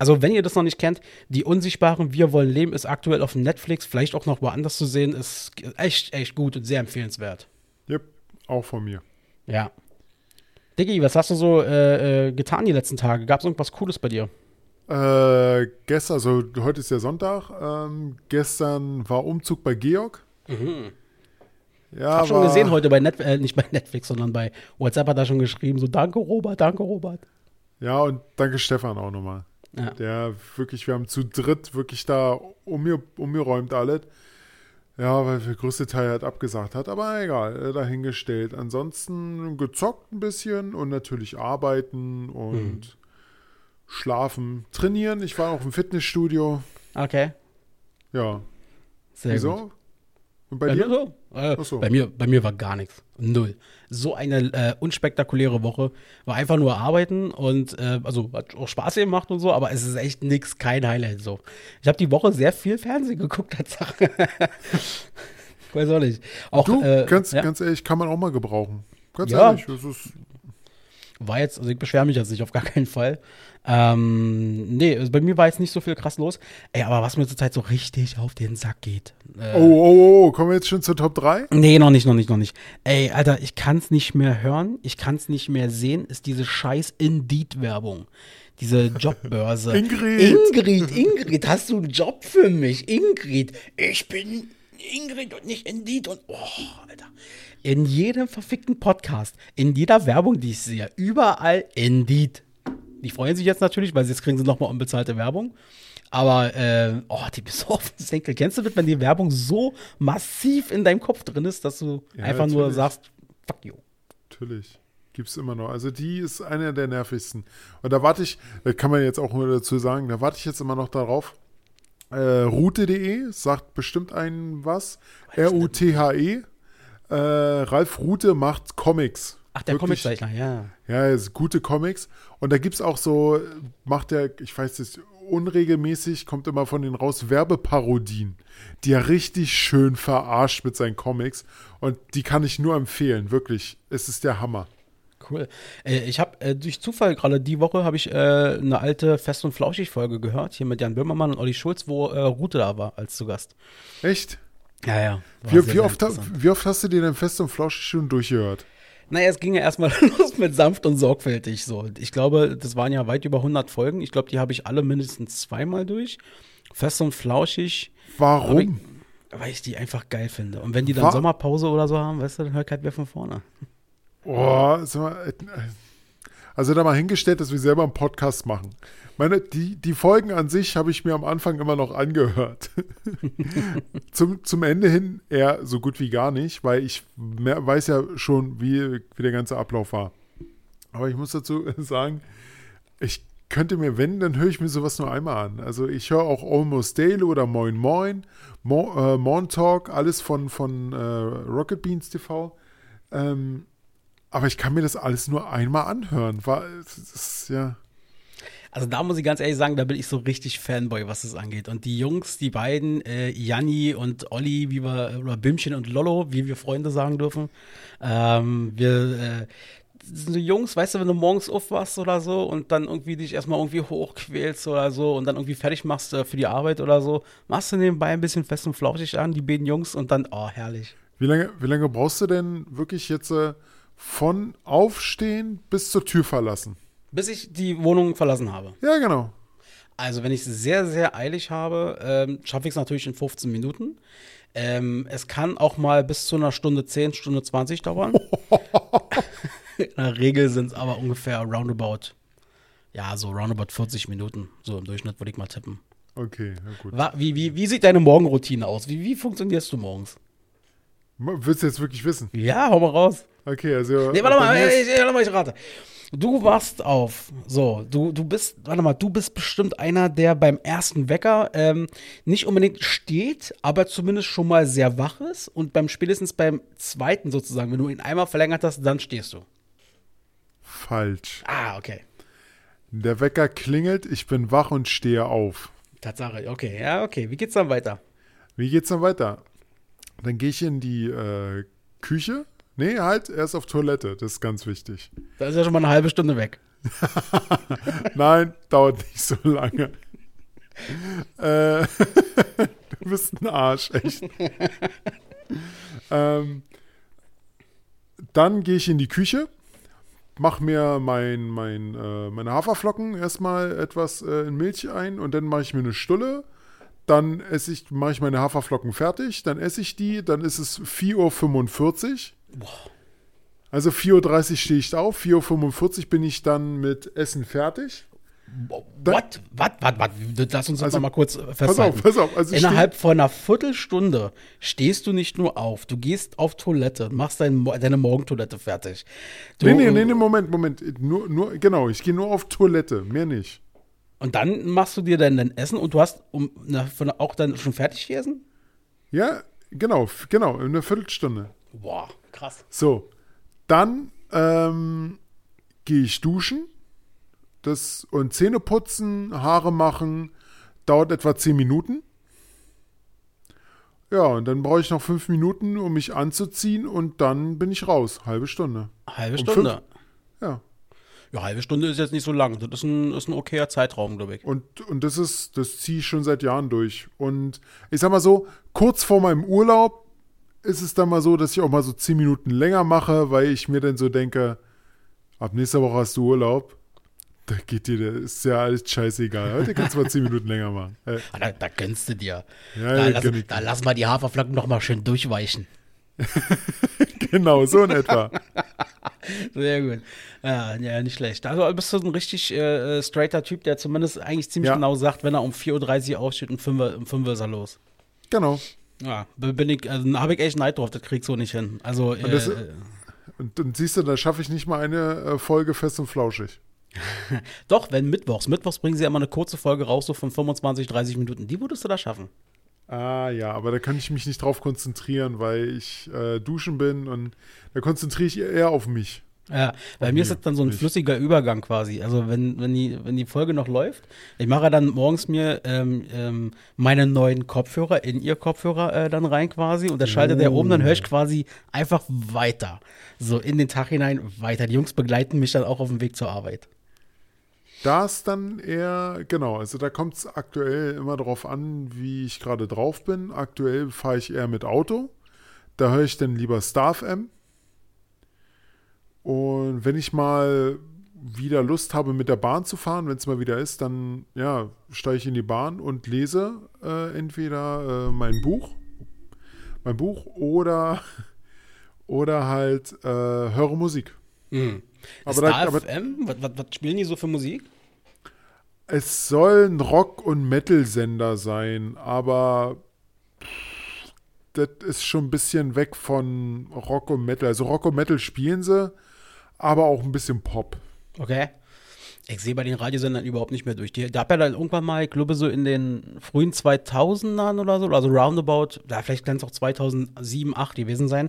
Also, wenn ihr das noch nicht kennt, die Unsichtbaren Wir wollen leben ist aktuell auf Netflix, vielleicht auch noch woanders zu sehen, ist echt, echt gut und sehr empfehlenswert. Yep, auch von mir. Ja. Diggi, was hast du so äh, äh, getan die letzten Tage? Gab es irgendwas Cooles bei dir? Äh, gestern, also heute ist ja Sonntag. Ähm, gestern war Umzug bei Georg. Ja, Ich habe schon gesehen heute bei Netflix, äh, nicht bei Netflix, sondern bei WhatsApp hat er schon geschrieben, so danke Robert, danke Robert. Ja, und danke Stefan auch nochmal. Ja. Der wirklich, wir haben zu dritt wirklich da um mir, umgeräumt alles. Ja, weil der größte Teil halt abgesagt hat, aber egal, äh, dahingestellt. Ansonsten gezockt ein bisschen und natürlich arbeiten und schlafen, trainieren. Ich war auch im Fitnessstudio. Okay, Ja. sehr Wieso? gut. Und bei dir? so? Äh, so. bei, mir, bei mir war gar nichts. Null. So eine äh, unspektakuläre Woche. War einfach nur arbeiten und äh, also hat auch Spaß gemacht und so, aber es ist echt nix, kein Highlight so. Ich habe die Woche sehr viel Fernsehen geguckt, Tatsache. Weiß auch nicht. Auch, Du, äh, ganz, ja, ganz ehrlich, kann man auch mal gebrauchen. Ganz Ja. ehrlich, das ist, war jetzt, also ich beschwere mich jetzt nicht, auf gar keinen Fall. Ähm, nee, also bei mir war jetzt nicht so viel krass los. Ey, aber was mir zurzeit so richtig auf den Sack geht. Äh, oh, oh, oh, kommen wir jetzt schon zur Top 3? Nee, noch nicht, noch nicht, noch nicht. Ey, Alter, ich kann's nicht mehr hören, ich kann's nicht mehr sehen, ist diese scheiß Indeed-Werbung. Diese Jobbörse. Ingrid. Ingrid, Ingrid, hast du einen Job für mich? Ingrid, ich bin Ingrid und nicht Indeed und, oh, Alter. In jedem verfickten Podcast, in jeder Werbung, die ich sehe, überall Indeed. Die freuen sich jetzt natürlich, weil jetzt kriegen sie nochmal unbezahlte Werbung. Aber, äh, oh, die besoffen Senkel. Kennst du das, wenn die Werbung so massiv in deinem Kopf drin ist, dass du Ja, einfach nur natürlich. sagst, fuck you. Natürlich. Gibt's immer noch. Also die ist eine der nervigsten. Und da warte ich, da kann man jetzt auch mal dazu sagen, da warte ich jetzt immer noch darauf. Äh, Route.de sagt bestimmt einen was. R-U-T-H-E. Äh, Ralf Rute macht Comics. Ach, der Comiczeichner, ja. Ja, es ist gute Comics. Und da gibt es auch so, macht er, ich weiß es, unregelmäßig, kommt immer von denen raus, Werbeparodien, die er richtig schön verarscht mit seinen Comics. Und die kann ich nur empfehlen, wirklich. Es ist der Hammer. Cool. Äh, ich habe äh, durch Zufall gerade die Woche habe ich äh, eine alte Fest und Flauschig Folge gehört, hier mit Jan Böhmermann und Olli Schulz, wo Rute da war als zu Gast. Echt? Ja, ja. Wie, wie, oft, wie oft hast du dir denn fest und flauschig schon durchgehört? Naja, es ging ja erstmal los mit sanft und sorgfältig so. Ich glaube, das waren ja weit über 100 Folgen. Ich glaube, die habe ich alle mindestens zweimal durch. Fest und flauschig, Warum? weil ich die einfach geil finde. Und wenn die dann Wa- Sommerpause oder so haben, weißt du, dann hört halt wer von vorne. Oh, sag mal, äh, also da mal hingestellt, dass wir selber einen Podcast machen. Meine, die, die Folgen an sich habe ich mir am Anfang immer noch angehört. zum, zum Ende hin eher so gut wie gar nicht, weil ich mehr, weiß ja schon, wie, wie der ganze Ablauf war. Aber ich muss dazu sagen, ich könnte mir, wenn, dann höre ich mir sowas nur einmal an. Also ich höre auch Almost Daily oder Moin Moin, Mo, äh, Morn Talk, alles von, von äh, Rocket Beans TV. Ähm, aber ich kann mir das alles nur einmal anhören. War, es ist, ja. Also da muss ich ganz ehrlich sagen, da bin ich so richtig Fanboy, was das angeht. Und die Jungs, die beiden, äh, Janni und Olli, wie wir, oder Bimchen und Lollo, wie wir Freunde sagen dürfen, ähm, wir, äh, sind so Jungs, weißt du, wenn du morgens aufwachst oder so und dann irgendwie dich erstmal irgendwie hochquälst oder so und dann irgendwie fertig machst äh, für die Arbeit oder so, machst du nebenbei ein bisschen fest und flauschig an, die beiden Jungs und dann, oh, herrlich. Wie lange, wie lange brauchst du denn wirklich jetzt äh, von Aufstehen bis zur Tür verlassen? Bis ich die Wohnung verlassen habe. Ja, genau. Also, wenn ich es sehr, sehr eilig habe, ähm, schaffe ich es natürlich in 15 Minuten. Ähm, es kann auch mal bis zu einer Stunde 10, Stunde 20 dauern. in der Regel sind es aber ungefähr roundabout, ja, so roundabout 40 Minuten. So im Durchschnitt würde ich mal tippen. Okay, na gut. Wa- Wie, wie, wie sieht deine Morgenroutine aus? Wie, wie funktionierst du morgens? Willst du jetzt wirklich wissen? Ja, hau mal raus. Okay, also. Nee, warte mal, ich, warte mal, ich rate. Du wachst auf. So, du, du bist, warte mal, du bist bestimmt einer, der beim ersten Wecker ähm, nicht unbedingt steht, aber zumindest schon mal sehr wach ist. Und beim spätestens beim zweiten sozusagen, wenn du ihn einmal verlängert hast, dann stehst du. Falsch. Ah, okay. Der Wecker klingelt, ich bin wach und stehe auf. Tatsache, okay. Ja, okay. Wie geht's dann weiter? Wie geht's dann weiter? Dann gehe ich in die äh, Küche. Nee, halt, erst auf Toilette. Das ist ganz wichtig. Da ist ja schon mal eine halbe Stunde weg. Nein, dauert nicht so lange. äh, du bist ein Arsch, echt. ähm, dann gehe ich in die Küche, mache mir mein, mein, äh, meine Haferflocken erstmal etwas äh, in Milch ein und dann mache ich mir eine Stulle. dann esse ich, mache ich meine Haferflocken fertig, dann esse ich die, dann ist es 4.45 Uhr. Also 4.30 Uhr stehe ich auf, 4.45 Uhr bin ich dann mit Essen fertig. What? Was? Was? Was? Lass uns das Also, mal kurz Pass festhalten. auf, pass auf. Also Innerhalb von einer Viertelstunde stehst du nicht nur auf, du gehst auf Toilette, machst dein, deine Morgentoilette fertig. Du, Nee, nee, nee, nee, Moment, Moment. Nur, nur, genau, ich gehe nur auf Toilette, mehr nicht. Und dann machst du dir dein, dein Essen und du hast um, na, von, auch dann schon fertig gegessen? Ja, genau, genau, in einer Viertelstunde. Boah, krass. So, dann ähm, gehe ich duschen das, und Zähne putzen, Haare machen, dauert etwa 10 Minuten. Ja, und dann brauche ich noch 5 Minuten, um mich anzuziehen und dann bin ich raus. Halbe Stunde. Halbe Um Stunde. Ja. Ja, halbe Stunde ist jetzt nicht so lang. Das ist ein, ist ein okayer Zeitraum, glaube ich. Und, und das ist, das ziehe ich schon seit Jahren durch. Und ich sag mal so, kurz vor meinem Urlaub ist es dann mal so, dass ich auch mal so 10 Minuten länger mache, weil ich mir dann so denke, ab nächster Woche hast du Urlaub. Da geht dir, das ist ja alles scheißegal. Heute kannst du mal 10 Minuten länger machen. Äh, Ah, Da, da gönnst du dir. Ja, da, lass, da lassen wir die Haferflocken noch mal schön durchweichen. genau, so in etwa. Sehr gut. Ja, ja, nicht schlecht. Also bist du ein richtig äh, äh, straighter Typ, der zumindest eigentlich ziemlich Ja. genau sagt, wenn er um 4.30 Uhr aufsteht und 5 Uhr, um 5 Uhr ist er los. Genau. Ja, bin ich, also habe ich echt Neid drauf, das kriegst du nicht hin. Also, äh, das- Und, und siehst du, da schaffe ich nicht mal eine äh, Folge fest und flauschig. doch, wenn Mittwochs. Mittwochs bringen sie ja immer eine kurze Folge raus, so von 25, 30 Minuten. Die würdest du da schaffen. Ah ja, aber da kann ich mich nicht drauf konzentrieren, weil ich äh, duschen bin und da konzentriere ich eher auf mich. Ja, bei Ach mir ist das dann so ein flüssiger Übergang quasi. Also wenn, wenn, die, wenn die Folge noch läuft, ich mache dann morgens mir ähm, ähm, meine neuen Kopfhörer in ihr Kopfhörer äh, dann rein quasi und da schaltet der Oh. oben, dann höre ich quasi einfach weiter. So in den Tag hinein weiter. Die Jungs begleiten mich dann auch auf dem Weg zur Arbeit. Da ist dann eher, genau, also da kommt es aktuell immer darauf an, wie ich gerade drauf bin. Aktuell fahre ich eher mit Auto. Da höre ich dann lieber Star FM. Und wenn ich mal wieder Lust habe, mit der Bahn zu fahren, wenn es mal wieder ist, dann ja, steige ich in die Bahn und lese äh, entweder äh, mein Buch, mein Buch oder, oder halt äh, höre Musik. Mhm. Aber Star da- FM? Was, was, was spielen die so für Musik? Es soll ein Rock- und Metal-Sender sein, aber das ist schon ein bisschen weg von Rock und Metal. Also Rock und Metal spielen sie, aber auch ein bisschen Pop. Okay. Ich sehe bei den Radiosendern überhaupt nicht mehr durch. Die, da hat ja dann irgendwann mal, ich glaube, so in den frühen 2000ern oder so, also roundabout, ja, vielleicht kann es auch 2007, 2008 gewesen sein,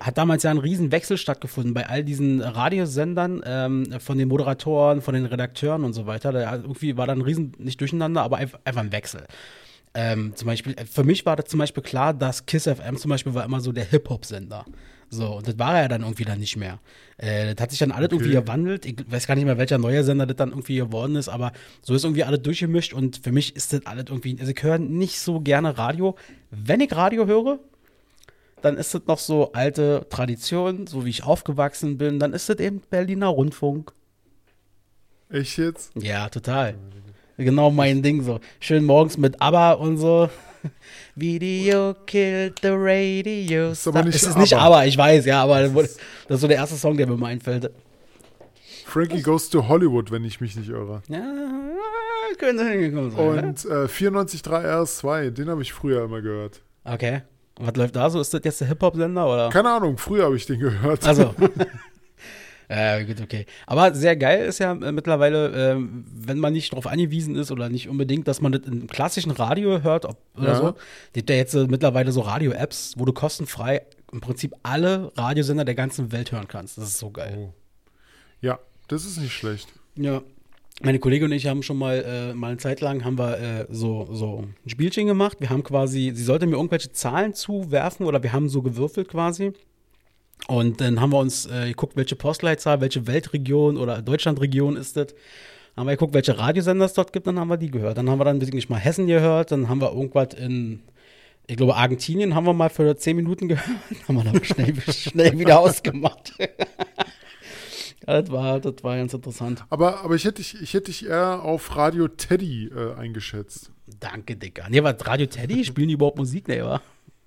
hat damals ja ein Riesenwechsel stattgefunden bei all diesen Radiosendern, ähm, von den Moderatoren, von den Redakteuren und so weiter. Da irgendwie war da ein Riesen, nicht durcheinander, aber einfach, einfach ein Wechsel. Ähm, zum Beispiel, äh, für mich war das zum Beispiel klar, dass Kiss FM zum Beispiel war immer so der Hip-Hop-Sender. So, und das war er ja dann irgendwie dann nicht mehr. Äh, das hat sich dann alles irgendwie gewandelt. Ich weiß gar nicht mehr, welcher neue Sender das dann irgendwie geworden ist, aber so ist irgendwie alles durchgemischt und für mich ist das alles irgendwie, also ich höre nicht so gerne Radio. Wenn ich Radio höre, dann ist das noch so alte Tradition, so wie ich aufgewachsen bin, dann ist das eben Berliner Rundfunk. Echt jetzt? Ja, total. Genau mein Ding so. Schön morgens mit ABBA und so. Video killed the radio. Ist aber nicht es ist nicht ABBA. ABBA, ich weiß, ja, aber das ist so der erste Song, der mir mal einfällt. Frankie Goes to Hollywood, wenn ich mich nicht irre. Ja, könnte hingekommen sein. ne? Und äh, 94.3 RS2, den habe ich früher immer gehört. Okay. Und was läuft da so? Ist das jetzt der Hip-Hop-Sender oder? Keine Ahnung, früher habe ich den gehört. Also. Ja, gut, okay. Aber sehr geil ist ja äh, mittlerweile, ähm, wenn man nicht darauf angewiesen ist oder nicht unbedingt, dass man das im klassischen Radio hört ob, oder Ja. so. Gibt ja jetzt äh, mittlerweile so Radio-Apps, wo du kostenfrei im Prinzip alle Radiosender der ganzen Welt hören kannst. Das ist so geil. Oh. Ja, das ist nicht schlecht. Ja. Meine Kollegin und ich haben schon mal, äh, mal eine Zeit lang haben wir äh, so, so ein Spielchen gemacht. Wir haben quasi, sie sollte mir irgendwelche Zahlen zuwerfen oder wir haben so gewürfelt quasi. Und dann haben wir uns äh, geguckt, welche Postleitzahl, welche Weltregion oder Deutschlandregion ist das. Haben wir geguckt, welche Radiosender es dort gibt, dann haben wir die gehört. Dann haben wir dann wirklich mal Hessen gehört, dann haben wir irgendwas in, ich glaube, Argentinien haben wir mal für 10 Minuten gehört, haben wir dann schnell, schnell wieder ausgemacht. Ja, das war, das war ganz interessant. Aber, aber ich hätte dich, ich hätte dich eher auf Radio Teddy äh, eingeschätzt. Danke, Dicker. Nee, was, Radio Teddy? Spielen die überhaupt Musik? Nee, wa?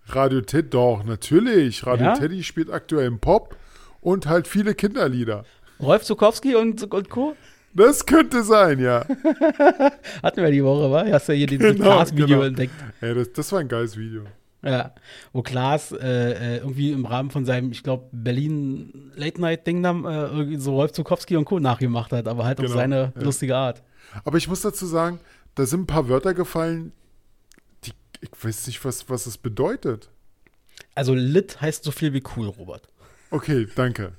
Radio Teddy, doch, natürlich. Radio Ja? Teddy spielt aktuell im Pop und halt viele Kinderlieder. Rolf Zukowski und, und Co. Das könnte sein, ja. Hatten wir die Woche, wa? Hast du hier dieses Genau, Klaas-Video genau. entdeckt. Ey, das, das war ein geiles Video. Ja, wo Klaas äh, äh, irgendwie im Rahmen von seinem, ich glaube, Berlin Late Night Ding dann äh, irgendwie so Rolf Zukowski und Co. nachgemacht hat, aber halt auf Genau, seine ja. lustige Art. Aber ich muss dazu sagen, da sind ein paar Wörter gefallen, ich weiß nicht, was, was es bedeutet. Also lit heißt so viel wie cool, Robert. Okay, danke.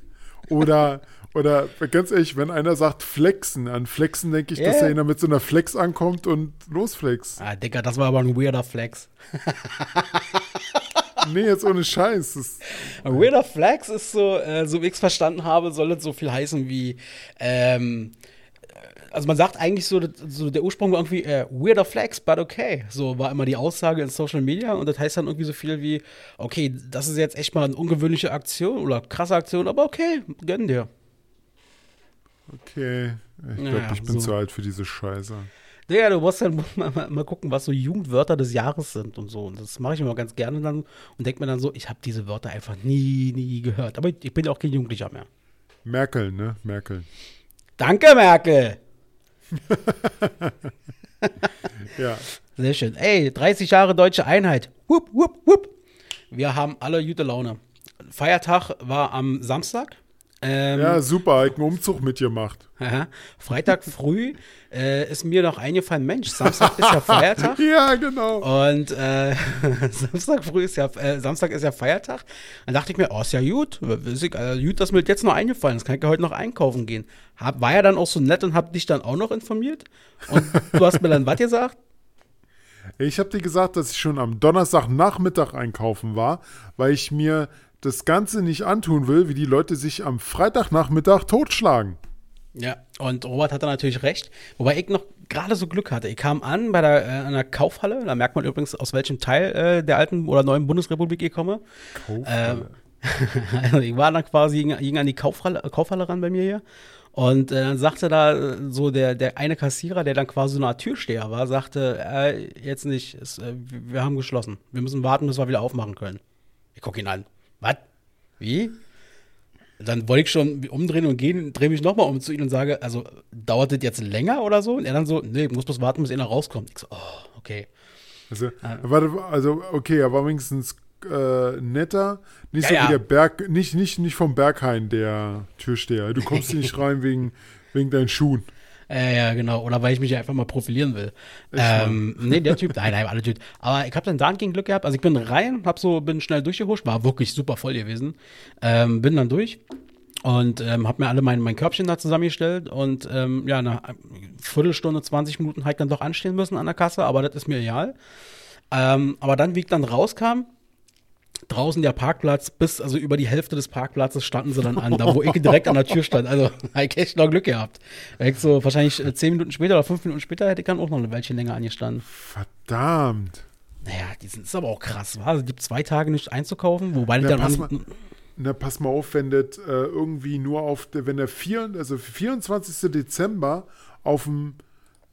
Oder, oder ganz ehrlich, wenn einer sagt flexen, an flexen denke ich, dass Ja. er mit so einer Flex ankommt und losflex. Ah, Digga, das war aber ein weirder Flex. Nee, jetzt ohne Scheiß. Ein weirder Flex ist so, äh, so wie ich es verstanden habe, soll es so viel heißen wie, ähm, also man sagt eigentlich so, so der Ursprung war irgendwie äh, weirder Flex, but okay. So war immer die Aussage in Social Media und das heißt dann irgendwie so viel wie, okay, das ist jetzt echt mal eine ungewöhnliche Aktion oder krasse Aktion, aber okay, gönn dir. okay. Ich glaube, ich bin so. zu alt für diese Scheiße. Digga, du musst dann mal, mal, mal gucken, was so Jugendwörter des Jahres sind und so. Und das mache ich immer ganz gerne dann und denke mir dann so, ich habe diese Wörter einfach nie, nie gehört. Aber ich bin ja auch kein Jugendlicher mehr. Merkel, ne? Merkel. Danke, Merkel! Ja. Sehr schön. Ey, 30 Jahre deutsche Einheit. Wupp, wupp, wupp. Wir haben alle gute Laune. Feiertag war am Samstag. Ähm, Ja, super, ich einen Umzug mitgemacht. aha. Freitag früh äh, ist mir noch eingefallen, Mensch, Samstag ist ja Feiertag. Ja, genau. Und äh, Samstag früh ist ja, äh, Samstag ist ja Feiertag. Dann dachte ich mir, oh, ist ja gut. Ist ich, äh, gut, dass mir das jetzt noch eingefallen ist. Kann ich ja heute noch einkaufen gehen. Hab, war ja dann auch so nett und hab dich dann auch noch informiert. Und du hast mir dann was gesagt? Ich habe dir gesagt, dass ich schon am Donnerstagnachmittag einkaufen war, weil ich mir das Ganze nicht antun will, wie die Leute sich am Freitagnachmittag totschlagen. Ja, und Robert hatte natürlich recht. Wobei ich noch gerade so Glück hatte. Ich kam an bei der, äh, einer Kaufhalle. Da merkt man übrigens, aus welchem Teil äh, der alten oder neuen Bundesrepublik ich komme. Kaufhalle. also ich war dann quasi, ging, ging an die Kaufhalle, Kaufhalle ran bei mir hier. Und äh, dann sagte da so der, der eine Kassierer, der dann quasi so eine Art Türsteher war, sagte, äh, jetzt nicht, es, äh, wir haben geschlossen. Wir müssen warten, bis wir wieder aufmachen können. Ich gucke ihn an. Was? Wie? Dann wollte ich schon umdrehen und gehen, drehe mich nochmal um zu ihm und sage, also dauert das jetzt länger oder so? Und er dann so, nee, ich muss bloß warten, bis einer rauskommt. Ich so, oh, okay. Also, warte, also, okay, er war wenigstens äh, netter. Nicht Ja, so wie der Berg, nicht, nicht, nicht vom Berghain, der Türsteher. Du kommst hier nicht rein wegen, wegen deinen Schuhen. Äh, ja, genau. Oder weil ich mich einfach mal profilieren will. Ähm, nee, der Typ, nein, nein, alle Typ. Aber ich habe dann dahingehend Glück gehabt. Also ich bin rein, hab so, bin schnell durchgehuscht, war wirklich super voll gewesen. Ähm, bin dann durch und ähm, hab mir alle mein, mein Körbchen da zusammengestellt und ähm, ja, eine Viertelstunde, 20 Minuten halt dann doch anstehen müssen an der Kasse, aber das ist mir egal. Ähm, aber dann, wie ich dann rauskam, draußen der Parkplatz, bis also über die Hälfte des Parkplatzes standen sie dann an, da wo ich direkt an der Tür stand. Also ich echt noch Glück gehabt. Ich so wahrscheinlich äh, zehn Minuten später oder fünf Minuten später hätte ich dann auch noch ein Weilchen länger angestanden. Verdammt. Naja, die sind ist aber auch krass, war. Also die zwei Tage nicht einzukaufen, wobei die dann pass mal- Na, pass mal auf, wenn das äh, irgendwie nur auf, der, wenn der vier, also 24. Dezember auf dem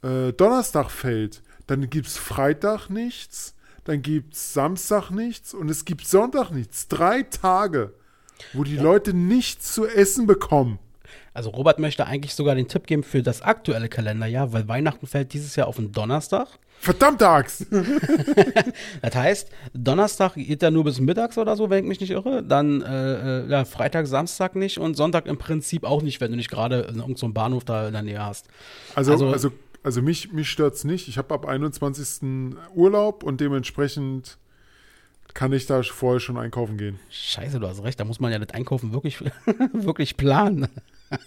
äh, Donnerstag fällt, dann gibt es Freitag nichts, dann gibt es Samstag nichts und es gibt Sonntag nichts. Drei Tage, wo die Leute nichts zu essen bekommen. Also Robert möchte eigentlich sogar den Tipp geben für das aktuelle Kalenderjahr, weil Weihnachten fällt dieses Jahr auf den Donnerstag. Verdammte Axt! Das heißt, Donnerstag geht er nur bis mittags oder so, wenn ich mich nicht irre. Dann äh, äh, ja, Freitag, Samstag nicht und Sonntag im Prinzip auch nicht, wenn du nicht gerade in irgendeinem so Bahnhof da in der Nähe hast. Also, Also- also, also, mich, mich stört es nicht. Ich habe ab 21. Urlaub und dementsprechend kann ich da vorher schon einkaufen gehen. Scheiße, du hast recht, da muss man ja das Einkaufen wirklich, wirklich planen.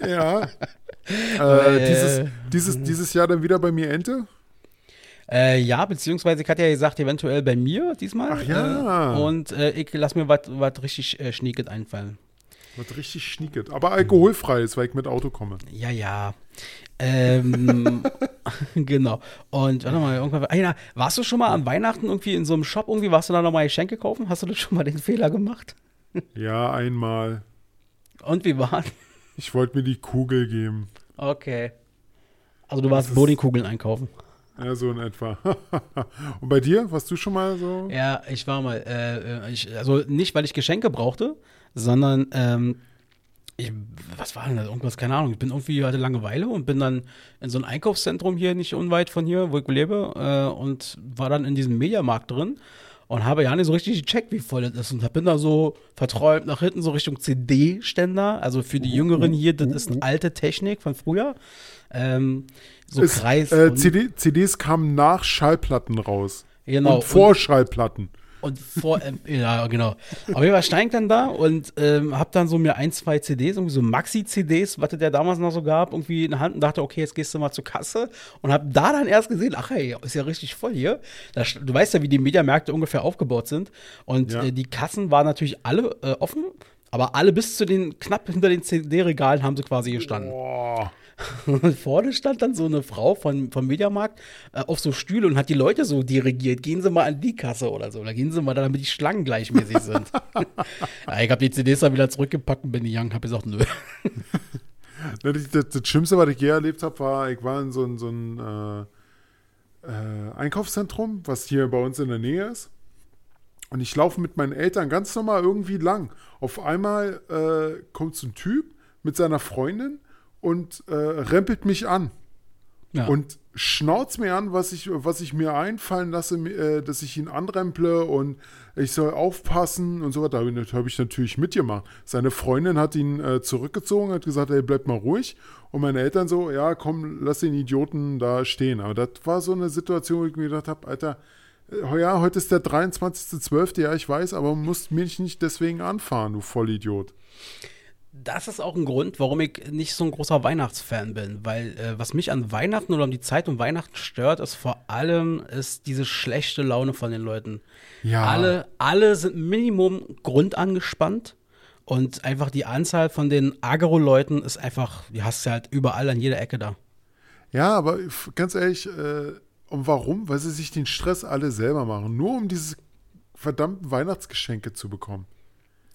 Ja. äh, Äh, dieses, dieses, dieses Jahr dann wieder bei mir Ente? Äh, ja, beziehungsweise ich hatte ja gesagt, eventuell bei mir diesmal. Ach ja. Äh, und äh, ich lass mir was richtig äh, Schnieket einfallen. Was richtig schnieket. Aber alkoholfrei ist, weil ich mit Auto komme. Ja, ja. Ähm, genau. Und warte mal, irgendwann. Ah, ja, warst du schon mal an Weihnachten irgendwie in so einem Shop irgendwie? Warst du da nochmal Geschenke kaufen? Hast du das schon mal den Fehler gemacht? Ja, einmal. Und wie war? Ich wollte mir die Kugel geben. Okay. Also du warst Bodenkugeln einkaufen. Ja, so in etwa. Und bei dir, warst du schon mal so? Ja, ich war mal. Äh, ich, also nicht, weil ich Geschenke brauchte, sondern ähm, ich, was war denn das? Irgendwas, keine Ahnung. Ich bin irgendwie hatte Langeweile und bin dann in so ein Einkaufszentrum hier, nicht unweit von hier, wo ich lebe, äh, und war dann in diesem Mediamarkt drin und habe ja nicht so richtig gecheckt, wie voll das ist. Und bin da so verträumt nach hinten, so Richtung CD-Ständer. Also für die Jüngeren hier, das ist alte Technik von früher. Ähm, so Es, Kreis. äh, und- CD, CDs kamen nach Schallplatten raus. Genau. Und vor Schallplatten. Und vor, ähm, ja, genau. Auf jeden Fall stand ich dann da und ähm, hab dann so mir ein, zwei CDs, irgendwie so Maxi-CDs, was es ja damals noch so gab, irgendwie in der Hand und dachte, okay, jetzt gehst du mal zur Kasse und hab da dann erst gesehen, ach hey, ist ja richtig voll hier. Da, st- du weißt ja, wie die Mediamärkte ungefähr aufgebaut sind. Und Ja. äh, die Kassen waren natürlich alle äh, offen, aber alle bis zu den, knapp hinter den CD-Regalen haben sie quasi gestanden. Boah. Und vorne stand dann so eine Frau von, vom Mediamarkt äh, auf so Stühle und hat die Leute so dirigiert. Gehen Sie mal an die Kasse oder so. Oder gehen Sie mal da, damit die Schlangen gleichmäßig sind. ja, ich habe die CDs dann wieder zurückgepackt und bin gegangen. Habe gesagt, nö. Das, das, das Schlimmste, was ich je erlebt habe, war, ich war in so, ein- so ein äh, äh, Einkaufszentrum, was hier bei uns in der Nähe ist. Und ich laufe mit meinen Eltern ganz normal irgendwie lang. Auf einmal äh, kommt so ein Typ mit seiner Freundin und äh, rempelt mich an. Ja. und schnauzt mir an, was ich, was ich mir einfallen lasse, äh, dass ich ihn anremple und ich soll aufpassen und so weiter. Habe ich, hab ich natürlich mitgemacht. Seine Freundin hat ihn äh, zurückgezogen, hat gesagt, ey, bleib mal ruhig. Und meine Eltern so, ja, komm, lass den Idioten da stehen. Aber das war so eine Situation, wo ich mir gedacht habe, Alter, äh, ja, heute ist der 23.12., ja, ich weiß, aber musst mich nicht deswegen anfahren, du Vollidiot. Das ist auch ein Grund, warum ich nicht so ein großer Weihnachtsfan bin. Weil äh, was mich an Weihnachten oder um die Zeit um Weihnachten stört, ist vor allem ist diese schlechte Laune von den Leuten. Ja. Alle, alle sind Minimum grundangespannt. Und einfach die Anzahl von den Agro-Leuten ist einfach, die hast du halt überall an jeder Ecke da. Ja, aber ganz ehrlich, äh, und warum? Weil sie sich den Stress alle selber machen. Nur um diese verdammten Weihnachtsgeschenke zu bekommen.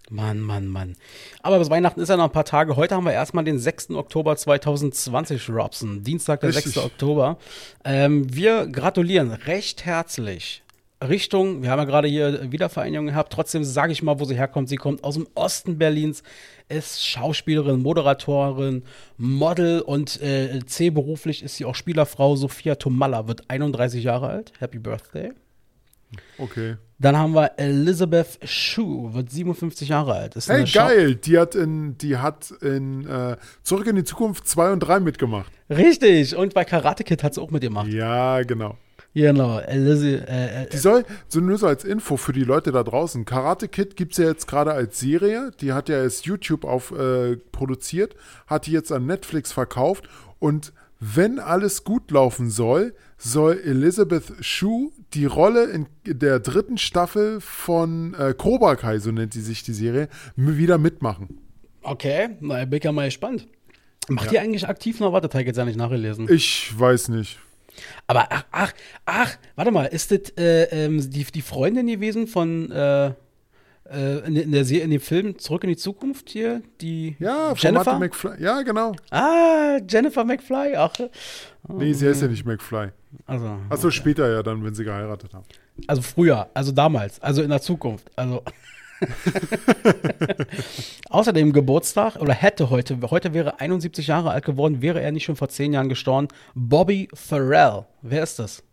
Mann, Mann, Mann. Aber bis Weihnachten ist ja noch ein paar Tage. Heute haben wir erstmal den 6. Oktober 2020, Robson. Dienstag, der Richtig. 6. Oktober. Ähm, wir gratulieren recht herzlich. Richtung, wir haben ja gerade hier Wiedervereinigung gehabt, trotzdem sage ich mal, wo sie herkommt. Sie kommt aus dem Osten Berlins, ist Schauspielerin, Moderatorin, Model und äh, C-beruflich ist sie auch Spielerfrau. Sophia Tomalla wird 31 Jahre alt. Happy Birthday. Okay. Dann haben wir Elizabeth Shue, wird 57 Jahre alt. Ist Hey, geil! Die hat in, die hat in äh, Zurück in die Zukunft 2 und 3 mitgemacht. Richtig, und bei Karate Kid hat sie auch mitgemacht. Ja, genau. Genau, Lizzie, äh, Die äh, soll, so nur so als Info für die Leute da draußen, Karate Kid gibt es ja jetzt gerade als Serie, die hat ja erst YouTube auf äh, produziert, hat die jetzt an Netflix verkauft und wenn alles gut laufen soll, soll Elizabeth Shue die Rolle in der dritten Staffel von äh, Cobra Kai, so nennt sie sich die Serie, wieder mitmachen. okay, na, bin ich ja mal gespannt. Macht Ja. ihr eigentlich aktiv noch? Warte, ich jetzt ja nicht nachgelesen. Ich weiß nicht. Aber ach, ach, ach, warte mal, ist das äh, ähm, die, die Freundin gewesen von äh, in, in der Serie, in dem Film Zurück in die Zukunft hier? Die Ja, Jennifer? Martin McFly. Ja, genau. Ah, Jennifer McFly, ach. Nee, sie heißt ja nicht McFly. Also, Achso, später ja dann, wenn sie geheiratet haben. also früher, also damals, also in der Zukunft. Also. Außerdem Geburtstag, oder hätte heute, heute wäre 71 Jahre alt geworden, wäre er nicht schon vor 10 Jahren gestorben. Bobby Farrell. Wer ist das?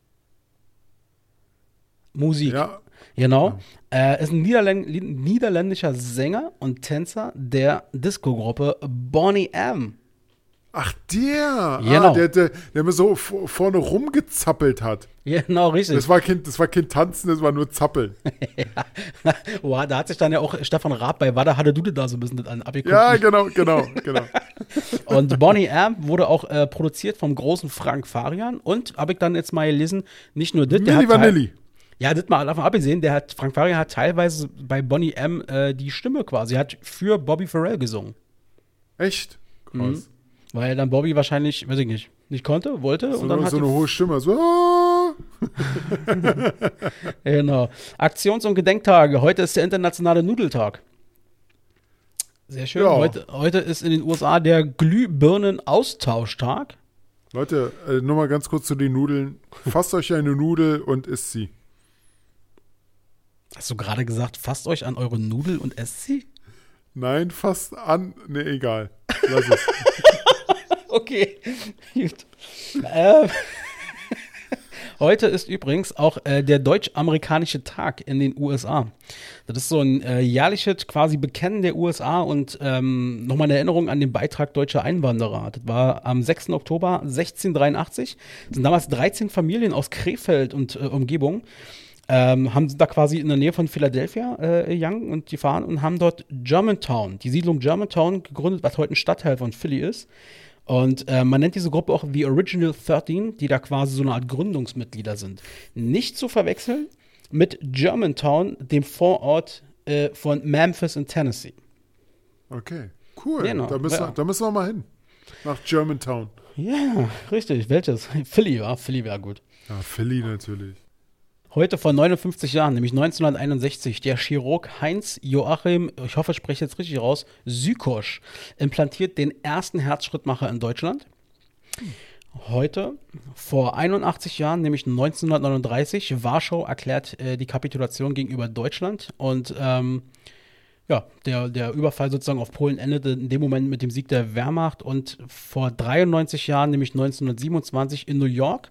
Musik. Ja, Genau. Er ist ein Niederländ niederländischer Sänger und Tänzer der Disco-Gruppe Bonnie M. Ach, der. Genau. Ah, der, der, der mir so vorne rumgezappelt hat. Genau, richtig. Das war, kein, das war kein Tanzen, das war nur Zappeln. Wow, da hat sich dann ja auch Stefan Raab bei Wada hatte du da so ein bisschen an abgeguckt. Ja, genau, genau, genau. Und Bonnie M wurde auch äh, produziert vom großen Frank Farian und habe ich dann jetzt mal gelesen, nicht nur das, der Milli hat Vanilli. Ja, das mal davon abgesehen, der hat Frank Farian hat teilweise bei Bonnie M äh, die Stimme quasi, hat für Bobby Farrell gesungen. Echt? Krass. Mhm. Weil dann Bobby wahrscheinlich, weiß ich nicht, nicht konnte, wollte So, und dann so eine hohe Stimme. So, ah. Genau. Aktions- und Gedenktage. Heute ist der internationale Nudeltag. Sehr schön. Ja. Heute, heute ist in den USA der Glühbirnen-Austauschtag. Leute, äh, nur mal ganz kurz zu den Nudeln. Fasst euch eine Nudel und isst sie. Hast du gerade gesagt, fasst euch an eure Nudel und esst sie? Nein, fasst an. Ne, egal. Lass es. Okay, gut. Ähm, heute ist übrigens auch äh, der deutsch-amerikanische Tag in den USA. Das ist so ein äh, jährliches quasi Bekennen der USA und ähm, nochmal eine Erinnerung an den Beitrag deutscher Einwanderer. Das war am 6. Oktober 1683. Das sind damals 13 Familien aus Krefeld und äh, Umgebung. Ähm, haben da quasi in der Nähe von Philadelphia äh, Young und die fahren und haben dort Germantown, die Siedlung Germantown gegründet, was heute ein Stadtteil von Philly ist. Und äh, man nennt diese Gruppe auch The Original 13, die da quasi so eine Art Gründungsmitglieder sind. Nicht zu verwechseln mit Germantown, dem Vorort äh, von Memphis in Tennessee. Okay, cool. Genau, da, müssen, ja. wir- da müssen wir mal hin. Nach Germantown. Ja, richtig. Welches? Philly, ja. Philly wäre gut. Ja, Philly natürlich. Heute vor 59 Jahren, nämlich 1961, der Chirurg Heinz Joachim, ich hoffe, ich spreche jetzt richtig raus, Sykosch, implantiert den ersten Herzschrittmacher in Deutschland. Heute, vor 81 Jahren, nämlich 1939, Warschau erklärt äh, die Kapitulation gegenüber Deutschland und ähm, ja, der, der Überfall sozusagen auf Polen endete in dem Moment mit dem Sieg der Wehrmacht und vor 93 Jahren, nämlich 1927 in New York,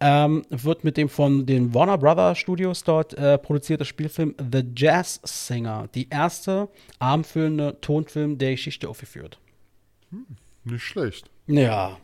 ähm, wird mit dem von den Warner Brothers Studios dort äh, produzierte Spielfilm The Jazz Singer, die erste abendfüllende Tonfilm der Geschichte aufgeführt. Nicht schlecht. Ja.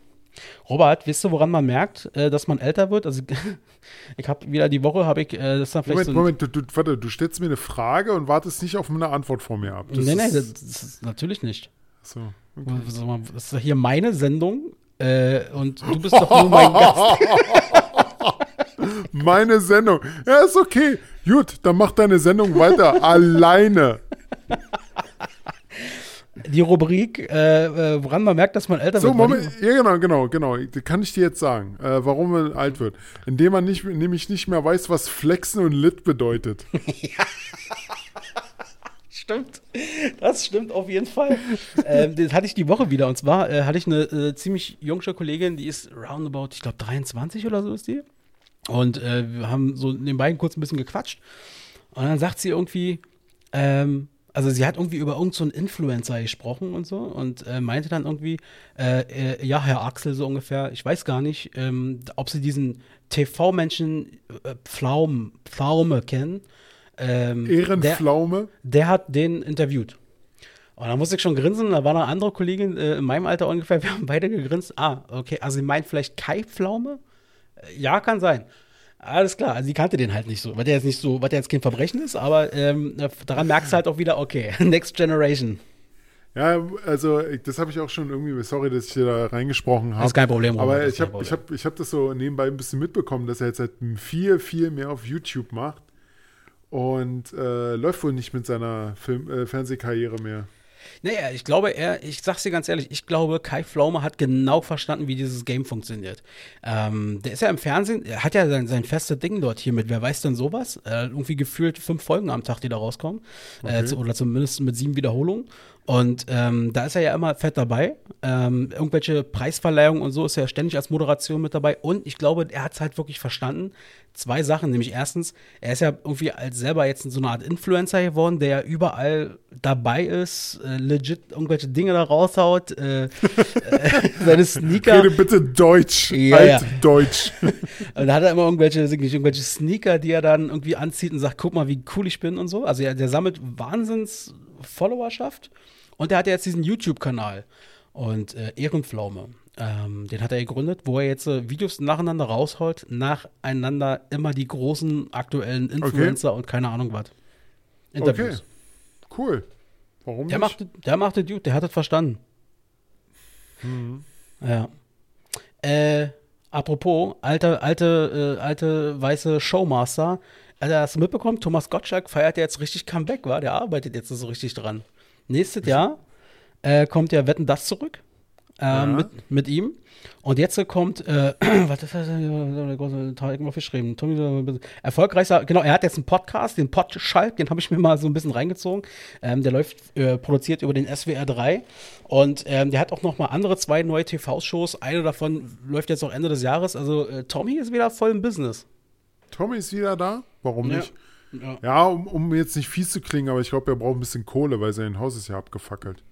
Robert, wisst du, woran man merkt, äh, dass man älter wird? Also, ich habe wieder die Woche, habe ich, äh, das dann vielleicht Moment, so. Moment, du, du, warte, du stellst mir eine Frage und wartest nicht auf eine Antwort von mir ab. nee, nee, ist- das, das ist natürlich nicht. so. Mal, Das ist hier meine Sendung äh, und du bist doch nur mein Gast. Meine Sendung. Ja, ist okay. Gut, dann mach deine Sendung weiter. Alleine. Die Rubrik, äh, äh, woran man merkt, dass man älter So, wird. Moment. Ja, genau, genau, genau. Kann ich dir jetzt sagen, äh, warum man alt wird. Indem man nicht, nämlich nicht mehr weiß, was Flexen und Lit bedeutet. Stimmt. Das stimmt auf jeden Fall. ähm, das hatte ich die Woche wieder. Und zwar äh, hatte ich eine äh, ziemlich jungsche Kollegin, die ist roundabout, ich glaube, 23 oder so ist die. Und äh, wir haben so nebenbei kurz ein bisschen gequatscht. Und dann sagt sie irgendwie, ähm, also sie hat irgendwie über irgendeinen so Influencer gesprochen und so und äh, meinte dann irgendwie, äh, äh, ja, Herr Axel, so ungefähr, ich weiß gar nicht, ähm, ob sie diesen TV-Menschen äh, Pflaume, Pflaume kennen. Ähm, der, Ehrenpflaume. der hat den interviewt. Und da musste ich schon grinsen, da war eine andere Kollegin äh, in meinem Alter ungefähr, wir haben beide gegrinst. Ah, okay, also sie meint vielleicht Kai Pflaume? Äh, Ja, kann sein. Alles klar, also sie kannte den halt nicht so, weil der jetzt nicht so, weil der jetzt kein Verbrechen ist, aber ähm, daran merkst du halt auch wieder, okay, Next Generation. Ja, also das habe ich auch schon irgendwie, sorry, dass ich hier da reingesprochen habe. Ist kein Problem, Robert, Aber ich habe ich hab, ich hab das so nebenbei ein bisschen mitbekommen, dass er jetzt halt viel, viel mehr auf YouTube macht. Und äh, läuft wohl nicht mit seiner Film, äh, Fernsehkarriere mehr. Naja, ich glaube, er, ich sag's dir ganz ehrlich, ich glaube, Kai Pflaume hat genau verstanden, wie dieses Game funktioniert. Ähm, der ist ja im Fernsehen, er hat ja sein, sein festes Ding dort hier mit, wer weiß denn sowas? Äh, irgendwie gefühlt fünf Folgen am Tag, die da rauskommen. Äh, zu, oder zumindest mit sieben Wiederholungen. Und ähm, da ist er ja immer fett dabei. Ähm, irgendwelche Preisverleihungen und so ist er ständig als Moderation mit dabei. Und ich glaube, er hat es halt wirklich verstanden. Zwei Sachen, nämlich erstens, er ist ja irgendwie als selber jetzt so eine Art Influencer geworden, der ja überall dabei ist, äh, legit irgendwelche Dinge da raushaut, äh, äh, seine Sneaker. Rede bitte Deutsch. Ja, ja. Altdeutsch. Und da hat er immer irgendwelche, irgendwelche Sneaker, die er dann irgendwie anzieht und sagt, guck mal, wie cool ich bin und so. Also er, der sammelt Wahnsinns Followerschaft und der hat ja jetzt diesen YouTube-Kanal und äh, Ehrenpflaume. Ähm, den hat er gegründet, wo er jetzt äh, Videos nacheinander rausholt, nacheinander immer die großen aktuellen Influencer und keine Ahnung was. Interviews. Okay. Cool. Warum Der nicht? macht, der macht den Dude, der hat das verstanden. Mhm. Ja. Äh, apropos, alte, alte, äh, alte weiße Showmaster. Alter, hast du mitbekommen? Thomas Gottschalk feiert ja jetzt richtig Comeback, war? Der arbeitet jetzt so richtig dran. Nächstes Jahr äh, kommt ja Wetten das zurück. ähm, Ja. mit, mit ihm. Und jetzt kommt, äh, was ist das? Der große irgendwo geschrieben. Tommy, erfolgreicher, genau, er hat jetzt einen Podcast, den Podschalk, den habe ich mir mal so ein bisschen reingezogen. Ähm, der läuft, äh, produziert über den SWR 3. Und ähm, der hat auch noch mal andere zwei neue TV-Shows. Eine davon läuft jetzt auch Ende des Jahres. Also äh, Tommy ist wieder voll im Business. Tommy ist wieder da? Warum Ja. nicht? Ja. Ja, um, um jetzt nicht fies zu klingen, aber ich glaube, er braucht ein bisschen Kohle, weil sein Haus ist ja abgefackelt.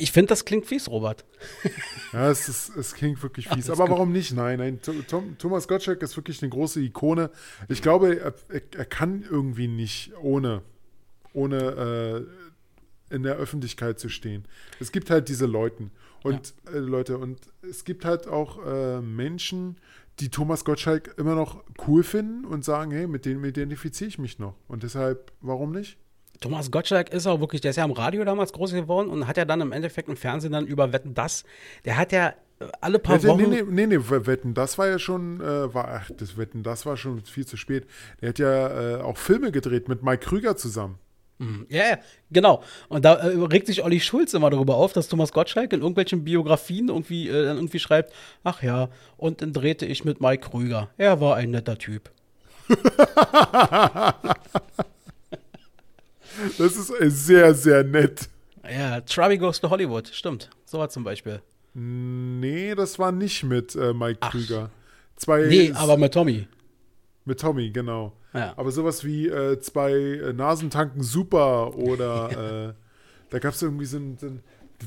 Ich finde, das klingt fies, Robert. Ja, es, ist, es klingt wirklich fies. Alles Aber warum nicht? Nein, nein. Tom, Thomas Gottschalk ist wirklich eine große Ikone. Ich glaube, er, er, er kann irgendwie nicht ohne, ohne äh, in der Öffentlichkeit zu stehen. Es gibt halt diese Leuten und äh, Leute und es gibt halt auch äh, Menschen, die Thomas Gottschalk immer noch cool finden und sagen, hey, mit denen identifiziere ich mich noch. Und deshalb, warum nicht? Thomas Gottschalk ist auch wirklich, der ist ja am Radio damals groß geworden und hat ja dann im Endeffekt im Fernsehen dann über Wetten das, der hat ja äh, alle paar Wochen. nee, nee, nee, nee, Wetten, das war ja schon, äh, war, ach, das Wetten, das war schon viel zu spät. Der hat ja äh, auch Filme gedreht mit Mike Krüger zusammen. Ja, ja, genau. Und da äh, regt sich Olli Schulz immer darüber auf, dass Thomas Gottschalk in irgendwelchen Biografien irgendwie, äh, dann irgendwie schreibt, ach ja, und dann drehte ich mit Mike Krüger. Er war ein netter Typ. Das ist äh, sehr, sehr nett. Ja, Travi Goes to Hollywood, stimmt. So war zum Beispiel. Nee, das war nicht mit äh, Mike Krüger. Zwei Nee, aber mit Tommy. mit Tommy, genau. Ja. Aber sowas wie äh, zwei äh, Nasentanken super oder äh, da gab es irgendwie so ein, so ein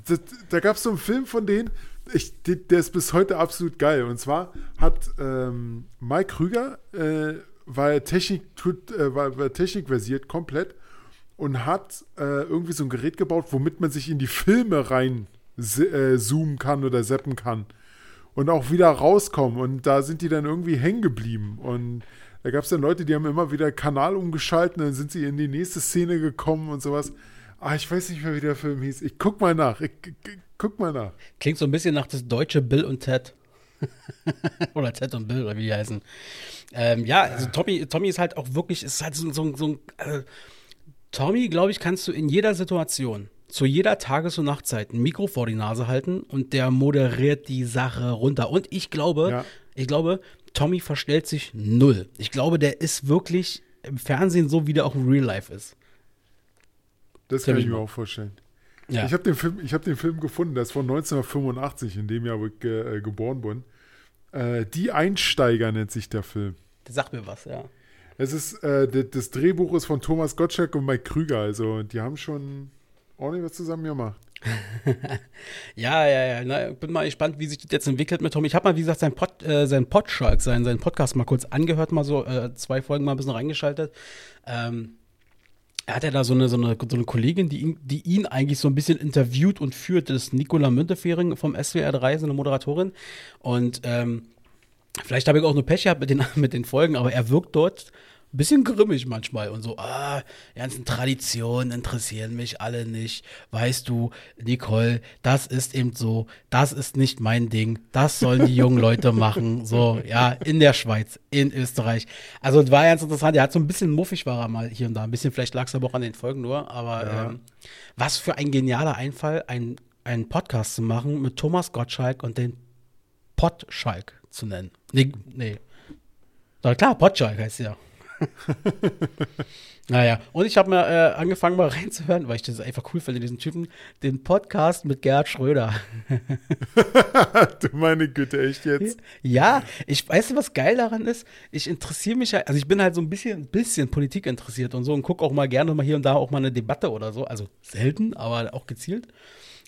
da, da gab es so einen Film von denen, ich, der ist bis heute absolut geil. Und zwar hat ähm, Mike Krüger, äh, war Technik, tut, äh, war, war technikversiert komplett und hat äh, irgendwie so ein Gerät gebaut, womit man sich in die Filme rein äh, zoomen kann oder zappen kann und auch wieder rauskommen. Und da sind die dann irgendwie hängen geblieben. Und da gab es dann Leute, die haben immer wieder Kanal umgeschalten, dann sind sie in die nächste Szene gekommen und sowas. Ah, ich weiß nicht mehr, wie der Film hieß. Ich guck mal nach. Ich, ich, guck mal nach. Klingt so ein bisschen nach das deutsche Bill und Ted. oder Ted und Bill, oder wie die heißen. Ähm, ja, also Tommy, Tommy ist halt auch wirklich, ist halt so, so, so ein. Äh, Tommy, glaube ich, kannst du in jeder Situation, zu jeder Tages- und Nachtzeit ein Mikro vor die Nase halten und der moderiert die Sache runter. Und ich glaube, Ja. ich glaube, Tommy verstellt sich null. Ich glaube, der ist wirklich im Fernsehen so, wie der auch im Real Life ist. Das kann ich mir auch vorstellen. Ja. Ich habe den, Film- ich hab den Film gefunden, der ist von 1985, in dem Jahr, wo ich ge, äh, geboren bin. Äh, die Einsteiger nennt sich der Film. Sag mir was, ja. Es ist, äh, das Drehbuch ist von Thomas Gottschalk und Mike Krüger. Also, die haben schon ordentlich was zusammen gemacht. Ja, ja, ja. Na, bin mal gespannt, wie sich das jetzt entwickelt mit Tom. Ich habe mal, wie gesagt, sein, Pod, äh, sein Podschalk, seinen, seinen Podcast mal kurz angehört, mal so äh, zwei Folgen mal ein bisschen reingeschaltet. Ähm, er hat ja da so eine, so eine, so eine Kollegin, die ihn, die ihn eigentlich so ein bisschen interviewt und führt. Das ist Nicola Müntefering vom SWR 3, so eine Moderatorin. Und ähm, vielleicht habe ich auch nur Pech gehabt mit den, mit den Folgen, aber er wirkt dort ein bisschen grimmig manchmal und so, ah, die ganzen Traditionen interessieren mich alle nicht. Weißt du, Nicole, das ist eben so, das ist nicht mein Ding, das sollen die jungen Leute machen. So, ja, in der Schweiz, in Österreich. Also es war ganz interessant, er hat so ein bisschen muffig war er mal hier und da. Ein bisschen, vielleicht lag es aber auch an den Folgen nur, aber Ja. ähm, was für ein genialer Einfall, ein, einen Podcast zu machen mit Thomas Gottschalk und den Pottschalk zu nennen. Nee, nee. Na klar, Pottschalk heißt ja. naja, und ich habe mir äh, angefangen mal reinzuhören, weil ich das einfach cool finde, diesen Typen, den Podcast mit Gerhard Schröder. du meine Güte, echt jetzt? Ja, ich weiß, was geil daran ist. Ich interessiere mich ja, also ich bin halt so ein bisschen, bisschen Politik interessiert und so und gucke auch mal gerne mal hier und da auch mal eine Debatte oder so. Also selten, aber auch gezielt.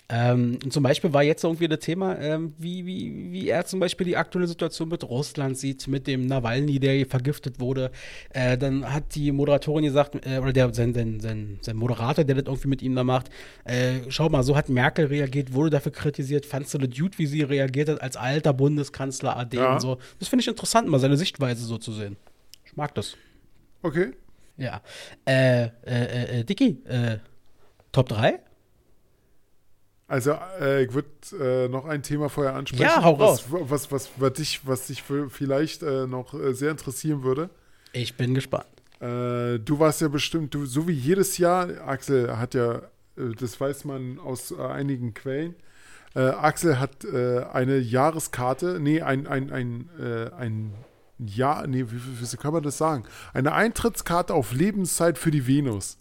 Ähm, zum Beispiel war jetzt irgendwie das Thema, ähm, wie, wie, wie er zum Beispiel die aktuelle Situation mit Russland sieht, mit dem Nawalny, der vergiftet wurde. Äh, dann hat die Moderatorin gesagt, äh, oder der, sein, sein, sein, sein Moderator, der das irgendwie mit ihm da macht, äh, schau mal, so hat Merkel reagiert, wurde dafür kritisiert. Fandst du das gut, wie sie reagiert hat als alter Bundeskanzler AD Ja. und so? Das finde ich interessant, mal seine Sichtweise so zu sehen. Ich mag das. Okay. Ja. Äh, äh, äh, äh, Dicky, äh, Top 3? Also, äh, ich würde äh, noch ein Thema vorher ansprechen, Ja, hau was, was, was, was, dich, was dich vielleicht äh, noch äh, sehr interessieren würde. Ich bin gespannt. Äh, du warst ja bestimmt, du, so wie jedes Jahr, Axel hat ja, äh, das weiß man aus einigen Quellen, Axel hat eine Jahreskarte, nee, ein, ein, ein, ein Jahr, nee, wie, wie, wie kann man das sagen? Eine Eintrittskarte auf Lebenszeit für die Venus.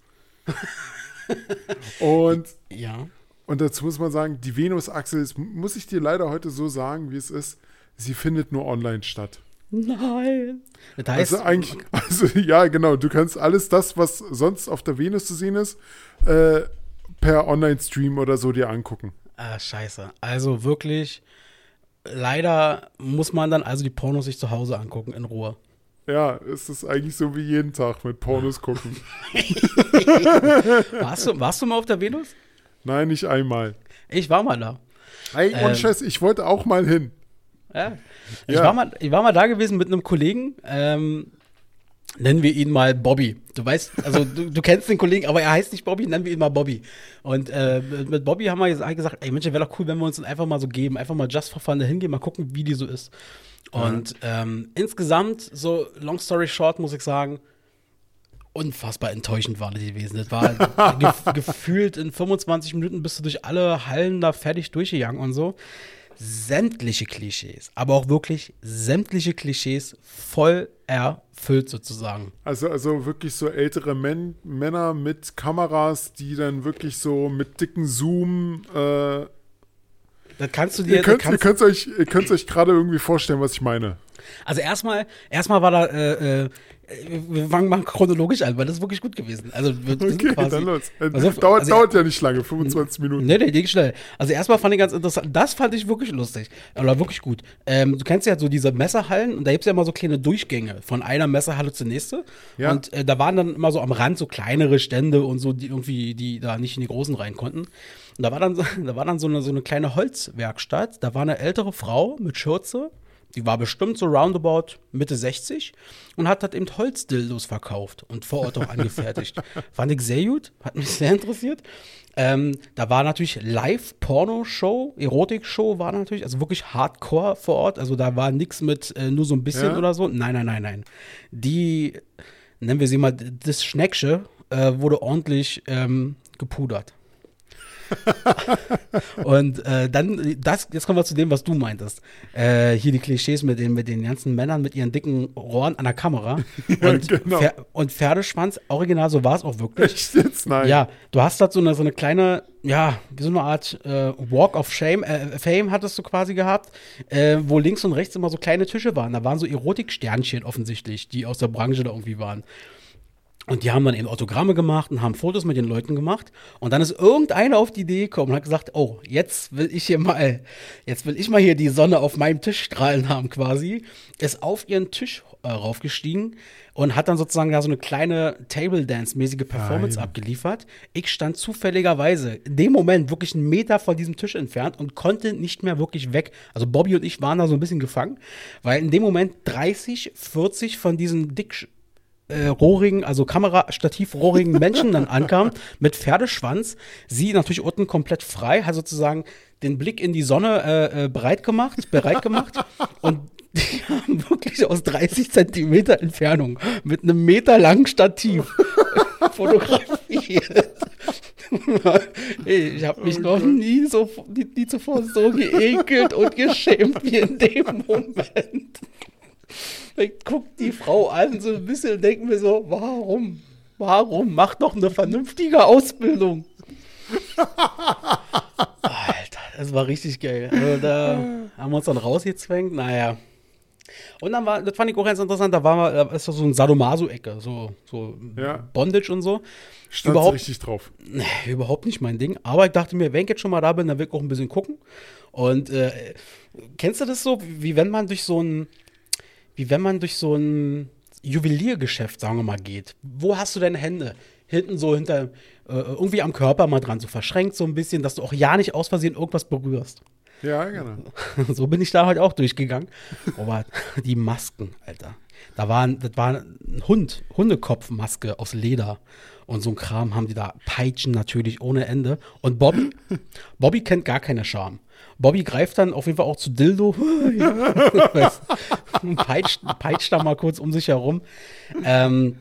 und, Ja. Und dazu muss man sagen, die Venus, Axel, ist, muss ich dir leider heute so sagen, wie es ist, sie findet nur online statt. Nein. Das heißt, Also eigentlich, also ja, genau, du kannst alles das, was sonst auf der Venus zu sehen ist, äh, per Online-Stream oder so dir angucken. ah, scheiße. Also wirklich, leider muss man dann also die Pornos sich zu Hause angucken in Ruhe. Ja, es ist eigentlich so wie jeden Tag mit Pornos gucken. Warst du, warst du mal auf der Venus? Nein, nicht einmal. Ich war mal da. Ey, Ähm. und Scheiß, ich wollte auch mal hin. Ja. Ich, Ja. war mal, ich war mal da gewesen mit einem Kollegen, ähm, nennen wir ihn mal Bobby. Du weißt, also du, du kennst den Kollegen, aber er heißt nicht Bobby, nennen wir ihn mal Bobby. Und äh, mit, Bobby haben wir gesagt, ey Mensch, wäre doch cool, wenn wir uns einfach mal so geben, einfach mal just for fun da hingehen, mal gucken, wie die so ist. Und ähm, insgesamt, so long story short, muss ich sagen, unfassbar enttäuschend war das gewesen. Das war gef gefühlt in 25 Minuten bist du durch alle Hallen da fertig durchgegangen und so. Sämtliche Klischees, aber auch wirklich sämtliche Klischees voll erfüllt sozusagen. Also, also wirklich so ältere Män Männer mit Kameras, die dann wirklich so mit dicken Zoom. Äh, Das kannst du dir. ihr könnt könnt's euch, ihr euch gerade irgendwie vorstellen, was ich meine. Also erstmal, erstmal war da, äh, äh, wir fangen mal chronologisch an, weil das ist wirklich gut gewesen. Also wir, Okay, quasi, dann los. Äh, Also, dauert, also- dauert ja nicht lange, 25 Minuten. Nee, nee, ging schnell. Also erstmal fand ich ganz interessant, das fand ich wirklich lustig. Oder wirklich gut. Ähm, du kennst ja so diese Messerhallen und da gibt es ja immer so kleine Durchgänge von einer Messerhalle zur nächste. Ja. Und äh, da waren dann immer so am Rand so kleinere Stände und so, die irgendwie, die da nicht in die großen rein konnten. Und da war dann, da war dann so eine, so eine kleine Holzwerkstatt. Da war eine ältere Frau mit Schürze. Die war bestimmt so roundabout Mitte 60 und hat halt eben Holzdildos verkauft und vor Ort auch angefertigt. Fand ich sehr gut, hat mich sehr interessiert. Ähm, da war natürlich Live-Porno-Show, Erotik-Show war natürlich, also wirklich Hardcore vor Ort. Also da war nichts mit äh, nur so ein bisschen Ja. oder so. Nein, nein, nein, nein. Die, nennen wir sie mal, das Schnecksche äh, wurde ordentlich ähm, gepudert. Und äh, dann, das, jetzt kommen wir zu dem, was du meintest. Äh, hier die Klischees mit den, mit den ganzen Männern mit ihren dicken Rohren an der Kamera. Und, genau. Pfer und Pferdeschwanz, original, so war es auch wirklich. Echt jetzt? Nein. Ja, du hast da so eine, so eine kleine, ja, wie so eine Art äh, Walk of Shame, äh, Fame hattest du quasi gehabt, äh, wo links und rechts immer so kleine Tische waren. Da waren so Erotiksternchen offensichtlich, die aus der Branche da irgendwie waren. Und die haben dann eben Autogramme gemacht und haben Fotos mit den Leuten gemacht. Und dann ist irgendeiner auf die Idee gekommen und hat gesagt, oh, jetzt will ich hier mal, jetzt will ich mal hier die Sonne auf meinem Tisch strahlen haben quasi. Ist auf ihren Tisch äh, raufgestiegen und hat dann sozusagen da so eine kleine Table Dance-mäßige Performance Nein. abgeliefert. Ich stand zufälligerweise in dem Moment wirklich einen Meter von diesem Tisch entfernt und konnte nicht mehr wirklich weg. Also Bobby und ich waren da so ein bisschen gefangen, weil in dem Moment 30, 40 von diesen dick äh, rohrigen, also Kamerastativ-rohrigen Menschen dann ankam mit Pferdeschwanz. Sie natürlich unten komplett frei, hat sozusagen den Blick in die Sonne äh, äh, bereit gemacht, bereit gemacht und die haben wirklich aus 30 Zentimeter Entfernung mit einem Meter langen Stativ fotografiert. Ich habe mich noch nie so nie, nie zuvor so geekelt und geschämt wie in dem Moment. Ich guck die Frau an, so ein bisschen und denke mir so, warum? Warum? Mach doch eine vernünftige Ausbildung. Alter, das war richtig geil. Also da haben wir uns dann rausgezwängt, naja. Und dann war, das fand ich auch ganz interessant, da war da ist so ein Sadomaso-Ecke, so, so Ja. Bondage und so. Stand Überhaupt- richtig drauf. Nee, überhaupt nicht mein Ding. Aber ich dachte mir, wenn ich jetzt schon mal da bin, dann will ich auch ein bisschen gucken. Und äh, kennst du das so, wie wenn man durch so ein, wie wenn man durch so ein Juweliergeschäft, sagen wir mal, geht? Wo hast du deine Hände? Hinten so hinter, äh, irgendwie am Körper mal dran, so verschränkt so ein bisschen, dass du auch ja nicht aus Versehen irgendwas berührst. Ja, genau. so bin ich da halt auch durchgegangen. Aber die Masken, Alter. Da war, ein- das war ein Hund, Hundekopfmaske aus Leder. Und so ein Kram haben die da. Peitschen natürlich ohne Ende. Und Bobby, Bobby kennt gar keine Scham. Bobby greift dann auf jeden Fall auch zu Dildo. und peitscht, peitscht da mal kurz um sich herum. Ähm,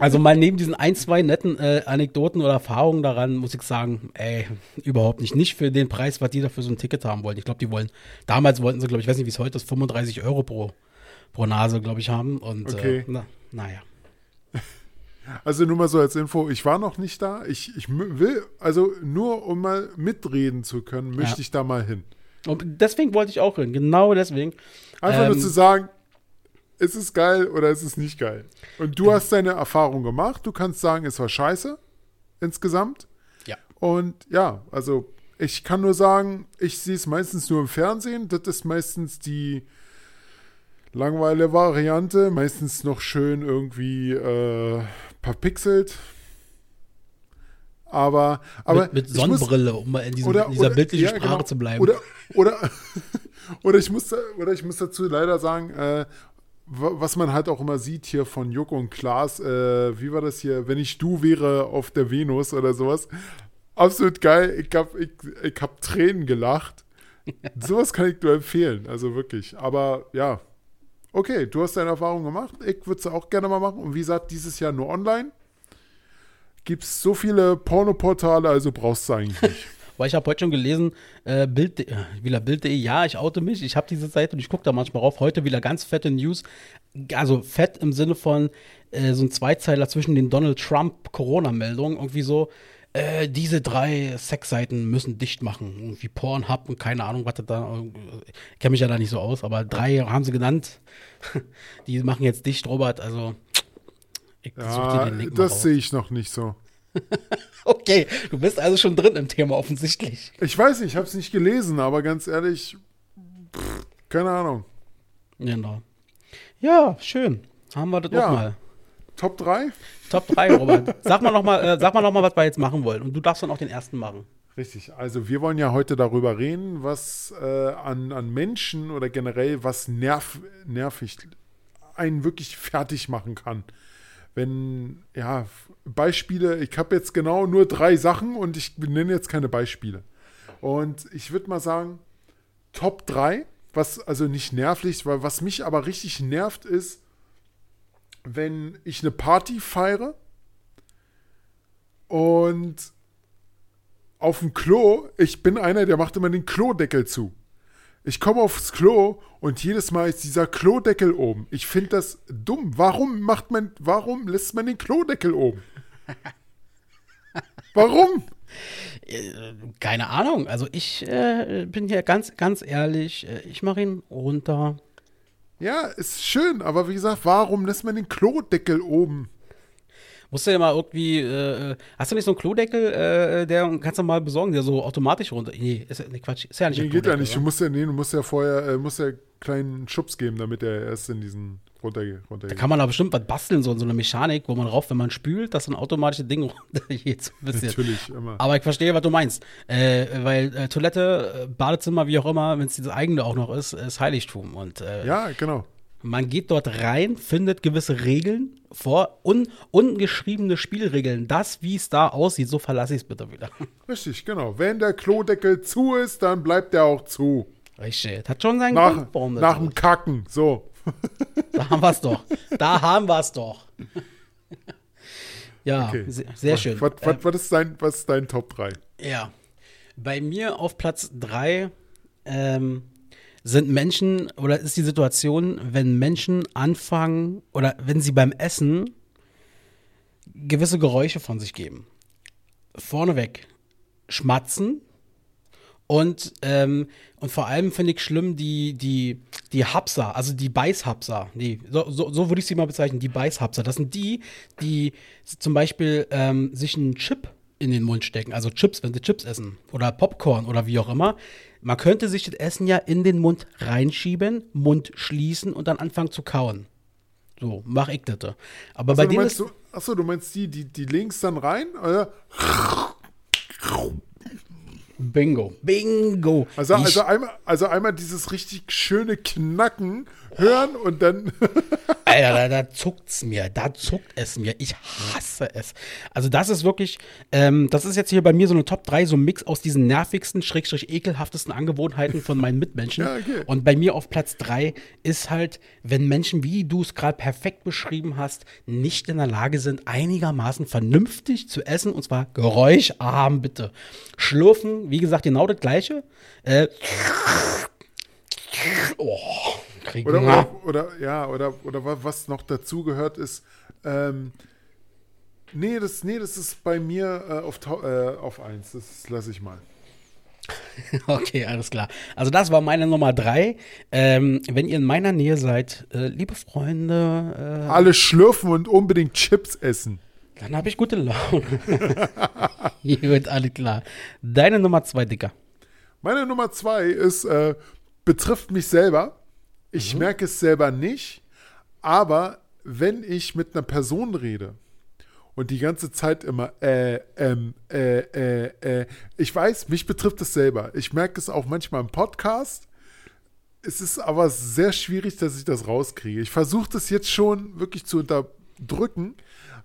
Also mal neben diesen ein, zwei netten äh, Anekdoten oder Erfahrungen daran, muss ich sagen, ey, überhaupt nicht. Nicht für den Preis, was die da für so ein Ticket haben wollen. Ich glaube, die wollen, damals wollten sie, glaube ich, weiß nicht, wie es heute ist, 35 Euro pro, pro Nase, glaube ich, haben. Und Okay. äh, na, naja. Also nur mal so als Info, ich war noch nicht da. Ich, ich will, also nur um mal mitreden zu können, möchte Ja. ich da mal hin. Und deswegen wollte ich auch hin. Genau deswegen. Einfach nur Ähm, zu sagen, ist es geil oder ist es nicht geil. Und du hast deine Erfahrung gemacht. Du kannst sagen, es war scheiße insgesamt. Ja. Und ja, also ich kann nur sagen, ich sehe es meistens nur im Fernsehen. Das ist meistens die langweile Variante. Meistens noch schön irgendwie äh, verpixelt. Aber, aber mit, mit ich muss- Sonnenbrille, um mal in, diesem, oder, in dieser oder- bildlichen ja, Sprache genau. zu bleiben. Oder, oder, oder, ich muss, oder ich muss dazu leider sagen, äh, wa- was man halt auch immer sieht hier von Joko und Klaas, äh, wie war das hier, wenn ich du wäre auf der Venus oder sowas. Absolut geil. Ich hab, ich, ich hab Tränen gelacht. sowas kann ich nur empfehlen, also wirklich. Aber ja, okay, du hast deine Erfahrung gemacht. Ich würde es auch gerne mal machen. Und wie gesagt, dieses Jahr nur online. Gibt es so viele Pornoportale, also brauchst du eigentlich nicht. Weil ich habe heute schon gelesen, äh, Bild, äh, wieder Bild.de, ja, ich oute mich, ich habe diese Seite und ich gucke da manchmal rauf. Heute wieder ganz fette News. Also fett im Sinne von äh, so ein Zweizeiler zwischen den Donald Trump-Corona-Meldungen. Irgendwie so, äh, diese drei Sexseiten müssen dicht machen. Irgendwie Pornhub und keine Ahnung, was das da. äh, Ich kenne mich ja da nicht so aus, aber drei haben sie genannt. Die machen jetzt dicht, Robert. Also, ich such dir Ja, den Link das sehe ich noch nicht so. Okay, du bist also schon drin im Thema offensichtlich. Ich weiß nicht, ich habe es nicht gelesen, aber ganz ehrlich, pff, keine Ahnung. Genau. Ja, schön. Haben wir das Ja. auch mal. Top 3? Top 3, Robert. Sag mal noch mal, äh, noch was wir jetzt machen wollen. Und du darfst dann auch den ersten machen. Richtig, also wir wollen ja heute darüber reden, was äh, an, an Menschen oder generell was nerv, nervig einen wirklich fertig machen kann. Wenn, ja, Beispiele, ich habe jetzt genau nur drei Sachen und ich nenne jetzt keine Beispiele. Und ich würde mal sagen, Top 3, was also nicht nervlich, weil was mich aber richtig nervt ist, wenn ich eine Party feiere und auf dem Klo, ich bin einer, der macht immer den Klodeckel zu. Ich komme aufs Klo und jedes Mal ist dieser Klodeckel oben. Ich finde das dumm. Warum macht man, warum lässt man den Klodeckel oben? Warum? Äh, keine Ahnung. Also ich äh, bin hier ganz, ganz ehrlich. Äh, ich mache ihn runter. Ja, ist schön, aber wie gesagt, warum lässt man den Klodeckel oben? Musst du ja mal irgendwie, äh, hast du nicht so einen Klodeckel, äh, der kannst du mal besorgen, der so automatisch runter. Nee, ist ja, nee, Quatsch, ist ja nicht Nee, geht ja nicht. Du oder? musst ja, nee, du musst ja vorher, äh, musst ja einen kleinen Schubs geben, damit er erst in diesen runter, runter Da kann man da bestimmt was basteln, so, so eine Mechanik, wo man rauf, wenn man spült, dass so ein automatisches Ding runtergeht. So ein bisschen. Natürlich, immer. Aber ich verstehe, was du meinst. Äh, weil äh, Toilette, Badezimmer, wie auch immer, wenn es das eigene auch noch ist, ist Heiligtum. Und äh, Ja, genau. man geht dort rein, findet gewisse Regeln vor, un ungeschriebene Spielregeln. Das, wie es da aussieht, so verlasse ich es bitte wieder. Richtig, genau. Wenn der Klodeckel zu ist, dann bleibt er auch zu. Richtig. Das hat schon seinen Nach, Grund, warum nach dem Kacken. So. Da haben wir es doch. Da haben wir es doch. ja, Okay. sehr, sehr schön. Was, Äh, was, was, ist dein, was ist dein Top 3? Ja. Bei mir auf Platz 3 ähm, sind Menschen oder ist die Situation, wenn Menschen anfangen oder wenn sie beim Essen gewisse Geräusche von sich geben. Vorneweg schmatzen und, ähm, und vor allem finde ich schlimm die, die, die Hapser, also die Beißhapser. Nee, so, so, so würde ich sie mal bezeichnen, die Beißhapser. Das sind die, die zum Beispiel ähm, sich einen Chip in den Mund stecken, also Chips, wenn sie Chips essen oder Popcorn oder wie auch immer. Man könnte sich das Essen ja in den Mund reinschieben, Mund schließen und dann anfangen zu kauen. So, mach ich das. Aber bei Achso, du denen meinst, ist, du, achso, du meinst die, die, die links dann rein? Oder? Bingo. Bingo. Also, also, einmal, also einmal dieses richtig schöne Knacken hören und dann. Alter, da, da zuckt's mir, da zuckt es mir. Ich hasse es. Also das ist wirklich, ähm, das ist jetzt hier bei mir so eine Top 3, so ein Mix aus diesen nervigsten, schrägstrich ekelhaftesten Angewohnheiten von meinen Mitmenschen. Ja, okay. Und bei mir auf Platz 3 ist halt, wenn Menschen, wie du es gerade perfekt beschrieben hast, nicht in der Lage sind, einigermaßen vernünftig zu essen, und zwar geräuscharm, bitte. Schlürfen, wie gesagt, genau das gleiche. Äh, oh, krieg Oder, oder, oder, ja, oder, oder wa- was noch dazu gehört ist, ähm, nee, das, nee, das ist bei mir äh, auf, äh, auf eins. Das lasse ich mal. Okay, alles klar. Also das war meine Nummer drei. Ähm, wenn ihr in meiner Nähe seid, äh, liebe Freunde, Alle schlürfen und unbedingt Chips essen. äh, dann habe ich gute Laune. Gut, alles klar. Deine Nummer zwei, Dicker. Meine Nummer zwei ist, äh, betrifft mich selber. Ich merke es selber nicht, aber wenn ich mit einer Person rede und die ganze Zeit immer äh, ähm, äh, äh, äh, ich weiß, mich betrifft es selber. Ich merke es auch manchmal im Podcast. Es ist aber sehr schwierig, dass ich das rauskriege. Ich versuche das jetzt schon wirklich zu unterdrücken,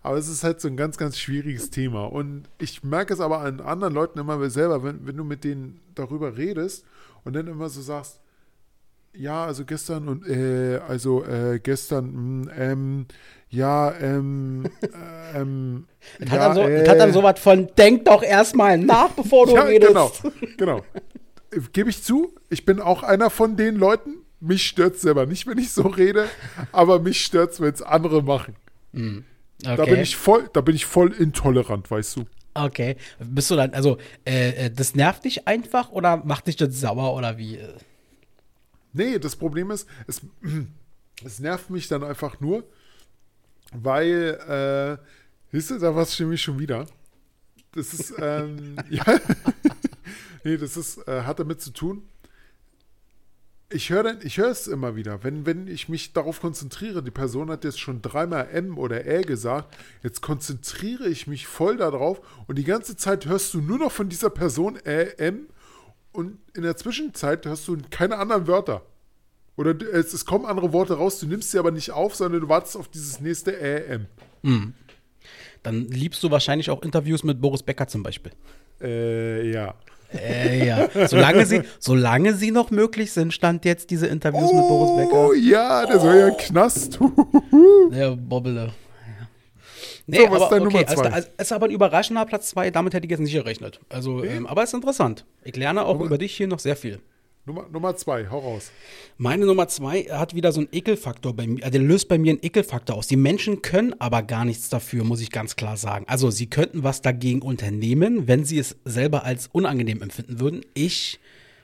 aber es ist halt so ein ganz, ganz schwieriges Thema. Und ich merke es aber an anderen Leuten immer selber, wenn, wenn du mit denen darüber redest und dann immer so sagst, ja, also gestern und äh, also äh, gestern, mh, ähm, ja, ähm, äh, ähm, Das ja, hat, dann so, äh, hat dann sowas von, denk doch erstmal nach, bevor du ja, redest. genau, genau. Äh, Gebe ich zu, ich bin auch einer von den Leuten. Mich stört selber nicht, wenn ich so rede, aber mich stört es, wenn es andere machen. Okay. Da bin ich voll, da bin ich voll intolerant, weißt du. okay. Bist du dann, also, äh, äh, das nervt dich einfach oder macht dich das sauer oder wie? Nee, das Problem ist, es, es nervt mich dann einfach nur, weil, äh, siehst du, da war es nämlich schon wieder. Das ist, ähm, ja, nee, das ist, äh, hat damit zu tun. Ich höre ich höre es immer wieder, wenn, wenn ich mich darauf konzentriere, die Person hat jetzt schon dreimal M oder Ä gesagt, jetzt konzentriere ich mich voll darauf und die ganze Zeit hörst du nur noch von dieser Person Ä, M und in der Zwischenzeit hörst du keine anderen Wörter. Oder es, es kommen andere Worte raus, du nimmst sie aber nicht auf, sondern du wartest auf dieses nächste Ä, M. Dann liebst du wahrscheinlich auch Interviews mit Boris Becker zum Beispiel. Äh, ja. Äh, ja. Solange sie, solange sie noch möglich sind, stand jetzt diese Interviews mit Boris Oh Becker. ja, der soll ja in den Knast. Der Bobbele. Nee, So, was ist aber dein okay, Nummer also, zwei? also, ist aber ein überraschender Platz 2, damit hätte ich jetzt nicht gerechnet. Also, ähm, aber ist interessant. Ich lerne auch über dich hier noch sehr viel. Nummer, Nummer zwei, hau raus. Meine Nummer zwei hat wieder so einen Ekelfaktor bei mir, äh, der löst bei mir einen Ekelfaktor aus. Die Menschen können aber gar nichts dafür, muss ich ganz klar sagen. Also sie könnten was dagegen unternehmen, wenn sie es selber als unangenehm empfinden würden. Ich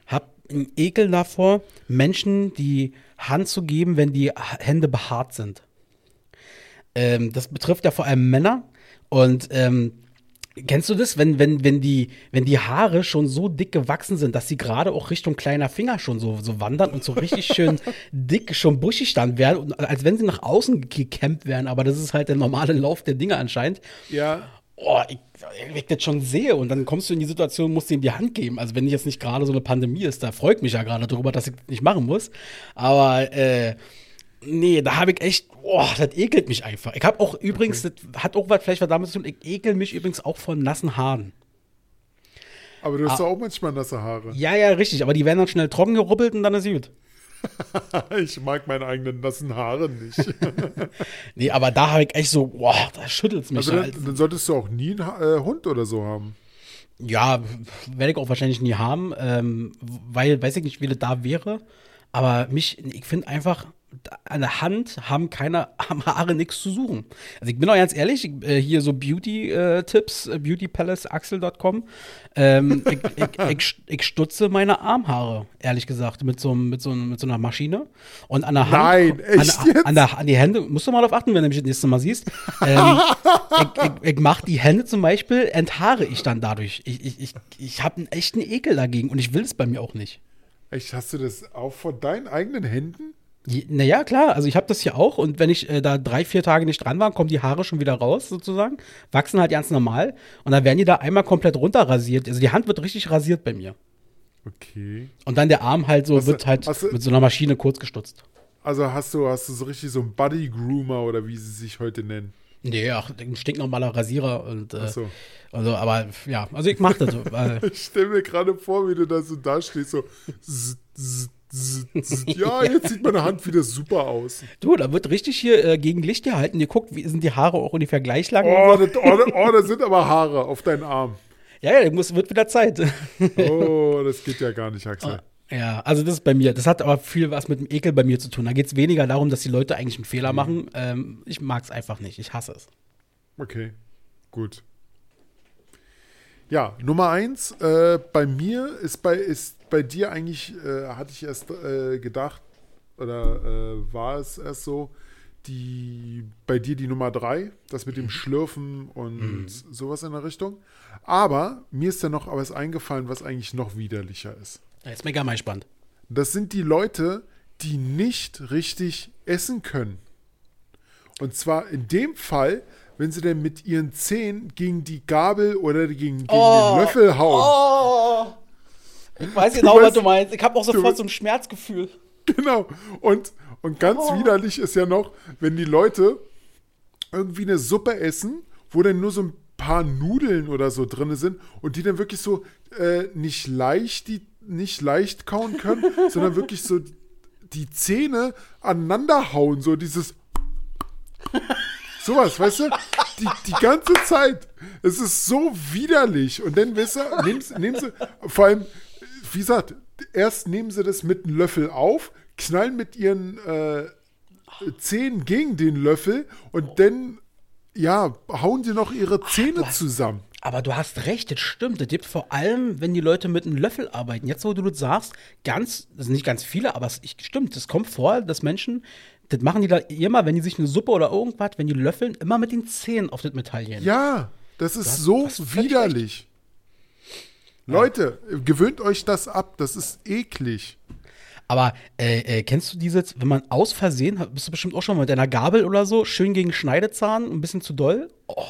habe einen Ekel davor, Menschen die Hand zu geben, wenn die Hände behaart sind. Ähm, das betrifft ja vor allem Männer und ähm, Kennst du das, wenn, wenn, wenn, die, wenn die Haare schon so dick gewachsen sind, dass sie gerade auch Richtung kleiner Finger schon so, so wandern und so richtig schön dick, schon buschig dann werden, und als wenn sie nach außen gekämmt wären, aber das ist halt der normale Lauf der Dinge anscheinend. Ja, Oh, ich, wenn ich das schon sehe und dann kommst du in die Situation, musst du ihm die Hand geben. Also wenn jetzt nicht gerade so eine Pandemie ist, da freut mich ja gerade darüber, dass ich das nicht machen muss. Aber äh, nee, da habe ich echt, oh, das ekelt mich einfach. Ich habe auch übrigens, das hat auch was vielleicht was damit zu tun, ich ekel mich übrigens auch von nassen Haaren. aber du hast doch auch manchmal nasse Haare. Ja, ja, richtig, aber die werden dann schnell trocken gerubbelt und dann ist gut. Ich mag meine eigenen nassen Haare nicht. Nee, aber da habe ich echt so, boah, da schüttelt es mich Also halt. dann, dann solltest du auch nie einen äh, Hund oder so haben. Ja, werde ich auch wahrscheinlich nie haben, ähm, weil weiß ich nicht, wie das da wäre. Aber mich, ich finde einfach, an der Hand haben keine haben Haare nichts zu suchen. Also ich bin auch ganz ehrlich, ich, äh, hier so Beauty-Tipps, äh, beautypalaceaxel.com. Ähm, ich, ich, ich, ich stutze meine Armhaare, ehrlich gesagt, mit so, mit so, mit so einer Maschine. Und an der Hand. Nein, echt an? An, der, an die Hände, musst du mal darauf achten, wenn du mich das nächste Mal siehst. Ähm, ich mache die Hände zum Beispiel, enthaare ich dann dadurch. Ich, ich, ich, ich habe einen echten Ekel dagegen und ich will es bei mir auch nicht. Echt, hast du das auch von deinen eigenen Händen? Naja, klar, also ich habe das hier auch und wenn ich äh, da drei, vier Tage nicht dran war, kommen die Haare schon wieder raus sozusagen, wachsen halt ganz normal und dann werden die da einmal komplett runterrasiert. Also die Hand wird richtig rasiert bei mir. Okay. Und dann der Arm halt so, du- wird halt du- mit so einer Maschine kurz gestutzt. Also hast du, hast du so richtig so einen Buddy Groomer oder wie sie sich heute nennen? Nee, ach, ein stinknormaler Rasierer und äh, so. also, aber ja, also ich mach das so, Ich stelle mir gerade vor, wie du da so dastehst, so. Ja, jetzt sieht meine Hand wieder super aus. du, da wird richtig hier äh, gegen Licht gehalten. Ihr guckt, wie sind die Haare auch ungefähr gleich lang? Oh, so. das, oh, da- oh, da sind aber Haare auf deinen Arm. Ja, ja, muss, wird wieder Zeit. Oh, das geht ja gar nicht, Axel. Ja, also das ist bei mir. Das hat aber viel was mit dem Ekel bei mir zu tun. Da geht es weniger darum, dass die Leute eigentlich einen Fehler machen. Ähm, ich mag es einfach nicht. Ich hasse es. Okay, gut. Ja, Nummer eins, äh, bei mir ist bei, ist bei dir eigentlich, äh, hatte ich erst äh, gedacht, oder äh, war es erst so, die, bei dir die Nummer drei, das mit dem Schlürfen und sowas in der Richtung. Aber mir ist ja noch was eingefallen, was eigentlich noch widerlicher ist. Jetzt bin ich gar mal gespannt. Das sind die Leute, die nicht richtig essen können. Und zwar in dem Fall, wenn sie denn mit ihren Zähnen gegen die Gabel oder gegen, gegen Oh. den Löffel hauen. Oh! Ich weiß genau, was weißt- du meinst. Ich habe auch sofort du- so ein Schmerzgefühl. Genau. Und, und ganz Oh. widerlich ist ja noch, wenn die Leute irgendwie eine Suppe essen, wo dann nur so ein paar Nudeln oder so drin sind und die dann wirklich so äh, nicht leicht die nicht leicht kauen können, sondern wirklich so die Zähne aneinander hauen, so dieses sowas, weißt du? Die, die ganze Zeit. Es ist so widerlich. Und dann, weißt du, nehmen sie, vor allem, wie gesagt, erst nehmen sie das mit einem Löffel auf, knallen mit ihren äh, Zähnen gegen den Löffel und dann, ja, hauen die noch ihre Zähne zusammen. Aber du hast recht, das stimmt. Das gibt vor allem, wenn die Leute mit einem Löffel arbeiten. Jetzt, wo du das sagst, ganz, das sind nicht ganz viele, aber es ich, stimmt, es kommt vor, dass Menschen, das machen die da immer, wenn die sich eine Suppe oder irgendwas, wenn die löffeln, immer mit den Zähnen auf das Metall gehen. Ja, das ist hast- so widerlich. Leute, gewöhnt euch das ab, das ist eklig. Aber äh, äh, kennst du dieses, wenn man aus Versehen, bist du bestimmt auch schon mal mit deiner Gabel oder so, schön gegen Schneidezahn, ein bisschen zu doll? Oh,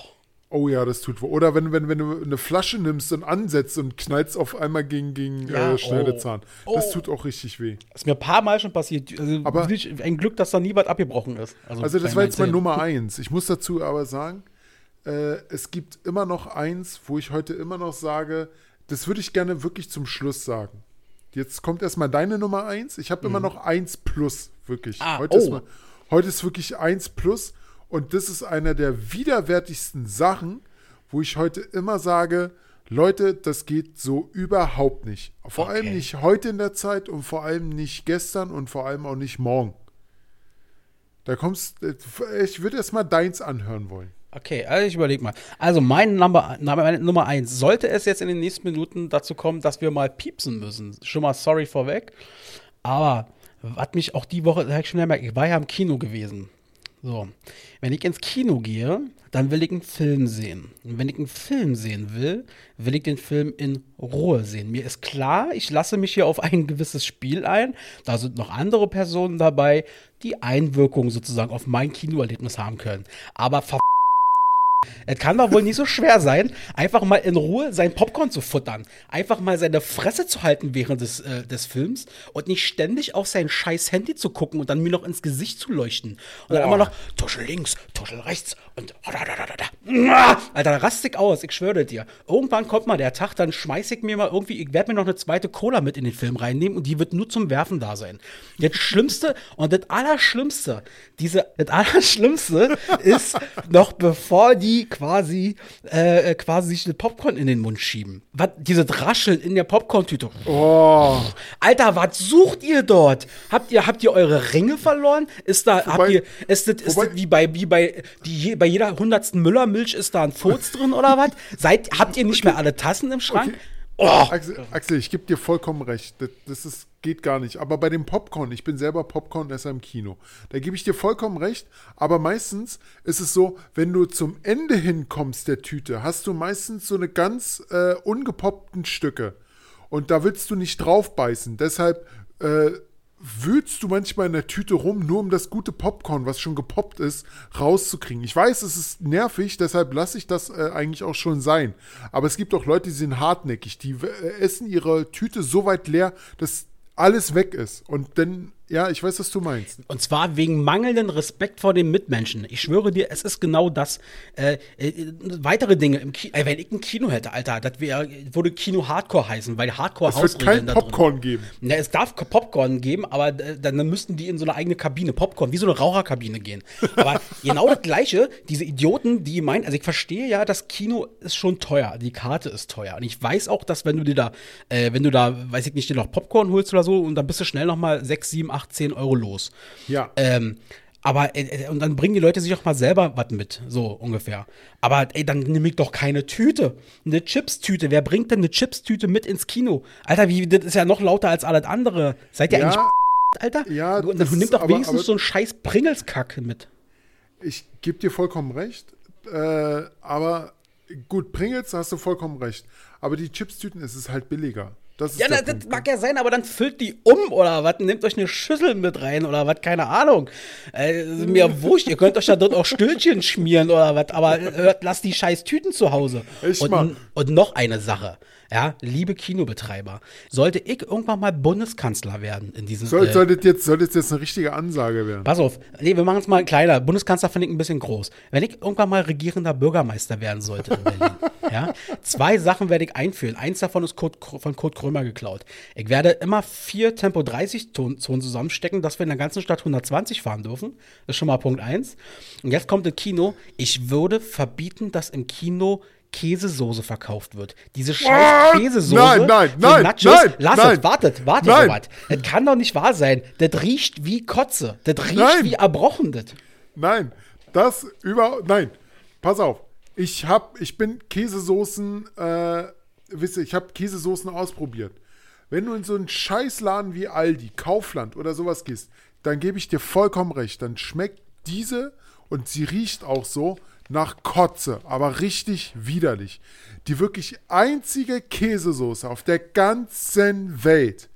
Oh ja, das tut wohl. Oder wenn, wenn, wenn du eine Flasche nimmst und ansetzt und knallst auf einmal gegen, gegen Ja, äh, Schneidezahn. oh. Das Oh. tut auch richtig weh. ist mir ein paar Mal schon passiert. Also, Aber- ein Glück, dass da nie was abgebrochen ist. Also bei das war jetzt mal. Nummer eins. Ich muss dazu aber sagen, äh, es gibt immer noch eins, wo ich heute immer noch sage, das würde ich gerne wirklich zum Schluss sagen. Jetzt kommt erstmal deine Nummer eins. Ich habe immer noch eins plus, wirklich. Mhm. Ah, heute, ist oh. mal, heute ist wirklich eins plus und das ist einer der widerwärtigsten Sachen, wo ich heute immer sage, Leute, das geht so überhaupt nicht. Vor allem Okay. nicht heute in der Zeit und vor allem nicht gestern und vor allem auch nicht morgen. Da kommst, äh, ich würde erst mal deins anhören wollen. Okay, also ich überlege mal. Also mein Nummer, meine Nummer eins. Sollte es jetzt in den nächsten Minuten dazu kommen, dass wir mal piepsen müssen, schon mal sorry vorweg. Aber was mich auch die Woche, ich schon gemerkt, ich war ja im Kino gewesen. So, wenn ich ins Kino gehe, dann will ich einen Film sehen. Und wenn ich einen Film sehen will, will ich den Film in Ruhe sehen. Mir ist klar, ich lasse mich hier auf ein gewisses Spiel ein. Da sind noch andere Personen dabei, die Einwirkungen sozusagen auf mein Kinoerlebnis haben können. Aber ver es kann doch wohl nicht so schwer sein, einfach mal in Ruhe sein Popcorn zu futtern. Einfach mal seine Fresse zu halten während des, äh, des Films und nicht ständig auf sein scheiß Handy zu gucken und dann mir noch ins Gesicht zu leuchten. Und dann Boah. immer noch Tuschel links, Tuschel rechts und Alter, da raste ich aus, ich schwöre dir. Irgendwann kommt mal der Tag, dann schmeiß ich mir mal irgendwie, ich werde mir noch eine zweite Cola mit in den Film reinnehmen und die wird nur zum Werfen da sein. Das Schlimmste und das Allerschlimmste, diese, das Allerschlimmste ist noch bevor die quasi, äh, quasi sich das Popcorn in den Mund schieben. Was, dieses Rascheln in der Popcorn-Tüte. Oh, Alter, was sucht ihr dort? Habt ihr, habt ihr eure Ringe verloren? Ist da, habt ihr, ist das, ist wobei- das wie bei, wie bei, die, bei jeder hundertsten Müllermilch ist da ein Furz drin oder was? Seid, habt ihr nicht mehr alle Tassen im Schrank? Okay. Oh, Axel, ich gebe dir vollkommen recht. Das, das ist, geht gar nicht. Aber bei dem Popcorn, ich bin selber Popcornesser im Kino, da gebe ich dir vollkommen recht. Aber meistens ist es so, wenn du zum Ende hinkommst der Tüte, hast du meistens so eine ganz äh, ungepoppten Stücke. Und da willst du nicht draufbeißen. Deshalb äh, wühlst du manchmal in der Tüte rum, nur um das gute Popcorn, was schon gepoppt ist, rauszukriegen. Ich weiß, es ist nervig, deshalb lasse ich das äh, eigentlich auch schon sein. Aber es gibt auch Leute, die sind hartnäckig. Die äh, essen ihre Tüte so weit leer, dass alles weg ist. Und dann Ja, ich weiß, was du meinst. Und zwar wegen mangelnden Respekt vor den Mitmenschen. Ich schwöre dir, es ist genau das. Äh, äh, weitere Dinge im Kino. Äh, wenn ich ein Kino hätte, Alter, das wär, würde Kino Hardcore heißen, weil Hardcore Es wird kein. Popcorn geben. Ja, es darf Popcorn geben, aber äh, dann müssten die in so eine eigene Kabine, Popcorn, wie so eine Raucherkabine gehen. Aber genau das Gleiche, diese Idioten, die meinen, also ich verstehe ja, das Kino ist schon teuer, die Karte ist teuer. Und ich weiß auch, dass wenn du dir da, äh, wenn du da, weiß ich nicht, dir noch Popcorn holst oder so, und dann bist du schnell noch mal 6, 7, 8, 10 Euro los. Ja. Ähm, aber, äh, und dann bringen die Leute sich auch mal selber was mit, so ungefähr. Aber, ey, dann nehme ich doch keine Tüte. Eine Chips-Tüte. Wer bringt denn eine Chips-Tüte mit ins Kino? Alter, wie, das ist ja noch lauter als alles andere. Seid ihr Ja, eigentlich, Alter? ja, Du, das du nimm doch aber- wenigstens aber- so einen scheiß Pringelskack mit. Ich gebe dir vollkommen recht. Äh, aber gut, Pringles, hast du vollkommen recht. Aber die Chipstüten, es ist halt billiger. Das Ja, das Punkt. mag ja sein, aber dann füllt die um oder was? Nehmt euch eine Schüssel mit rein oder was? Keine Ahnung. Äh, ist mir wurscht, ihr könnt euch da dort auch Stühlchen schmieren oder was, aber äh, lasst die scheiß Tüten zu Hause. Echt und, und noch eine Sache. Ja, liebe Kinobetreiber, sollte ich irgendwann mal Bundeskanzler werden in diesem Soll, äh, soll, das jetzt, soll das jetzt eine richtige Ansage werden? Pass auf, nee, wir machen es mal kleiner. Bundeskanzler finde ich ein bisschen groß. Wenn ich irgendwann mal regierender Bürgermeister werden sollte in Berlin, ja, zwei Sachen werde ich einführen. Eins davon ist Kurt, von Kurt Krömer geklaut. Ich werde immer vier Tempo 30 Ton- Zonen zusammenstecken, dass wir in der ganzen Stadt 120 fahren dürfen. Das ist schon mal Punkt eins. Und jetzt kommt das Kino. Ich würde verbieten, dass im Kino Käsesoße verkauft wird. Diese scheiß? Käsesoße. Nein, nein, nein, Nachos. nein, Lasst nein. es, wartet, wartet Nein. was. Das kann doch nicht wahr sein. Das riecht wie Kotze. Das riecht Nein. wie erbrochen. Das. Nein, das überhaupt. Nein, pass auf. Ich hab, ich bin Käsesoßen, äh, wisst ihr, ich habe Käsesoßen ausprobiert. Wenn du in so einen Scheißladen wie Aldi, Kaufland oder sowas gehst, dann gebe ich dir vollkommen recht. Dann schmeckt diese und sie riecht auch so nach Kotze, aber richtig widerlich. Die wirklich einzige Käsesoße auf der ganzen Welt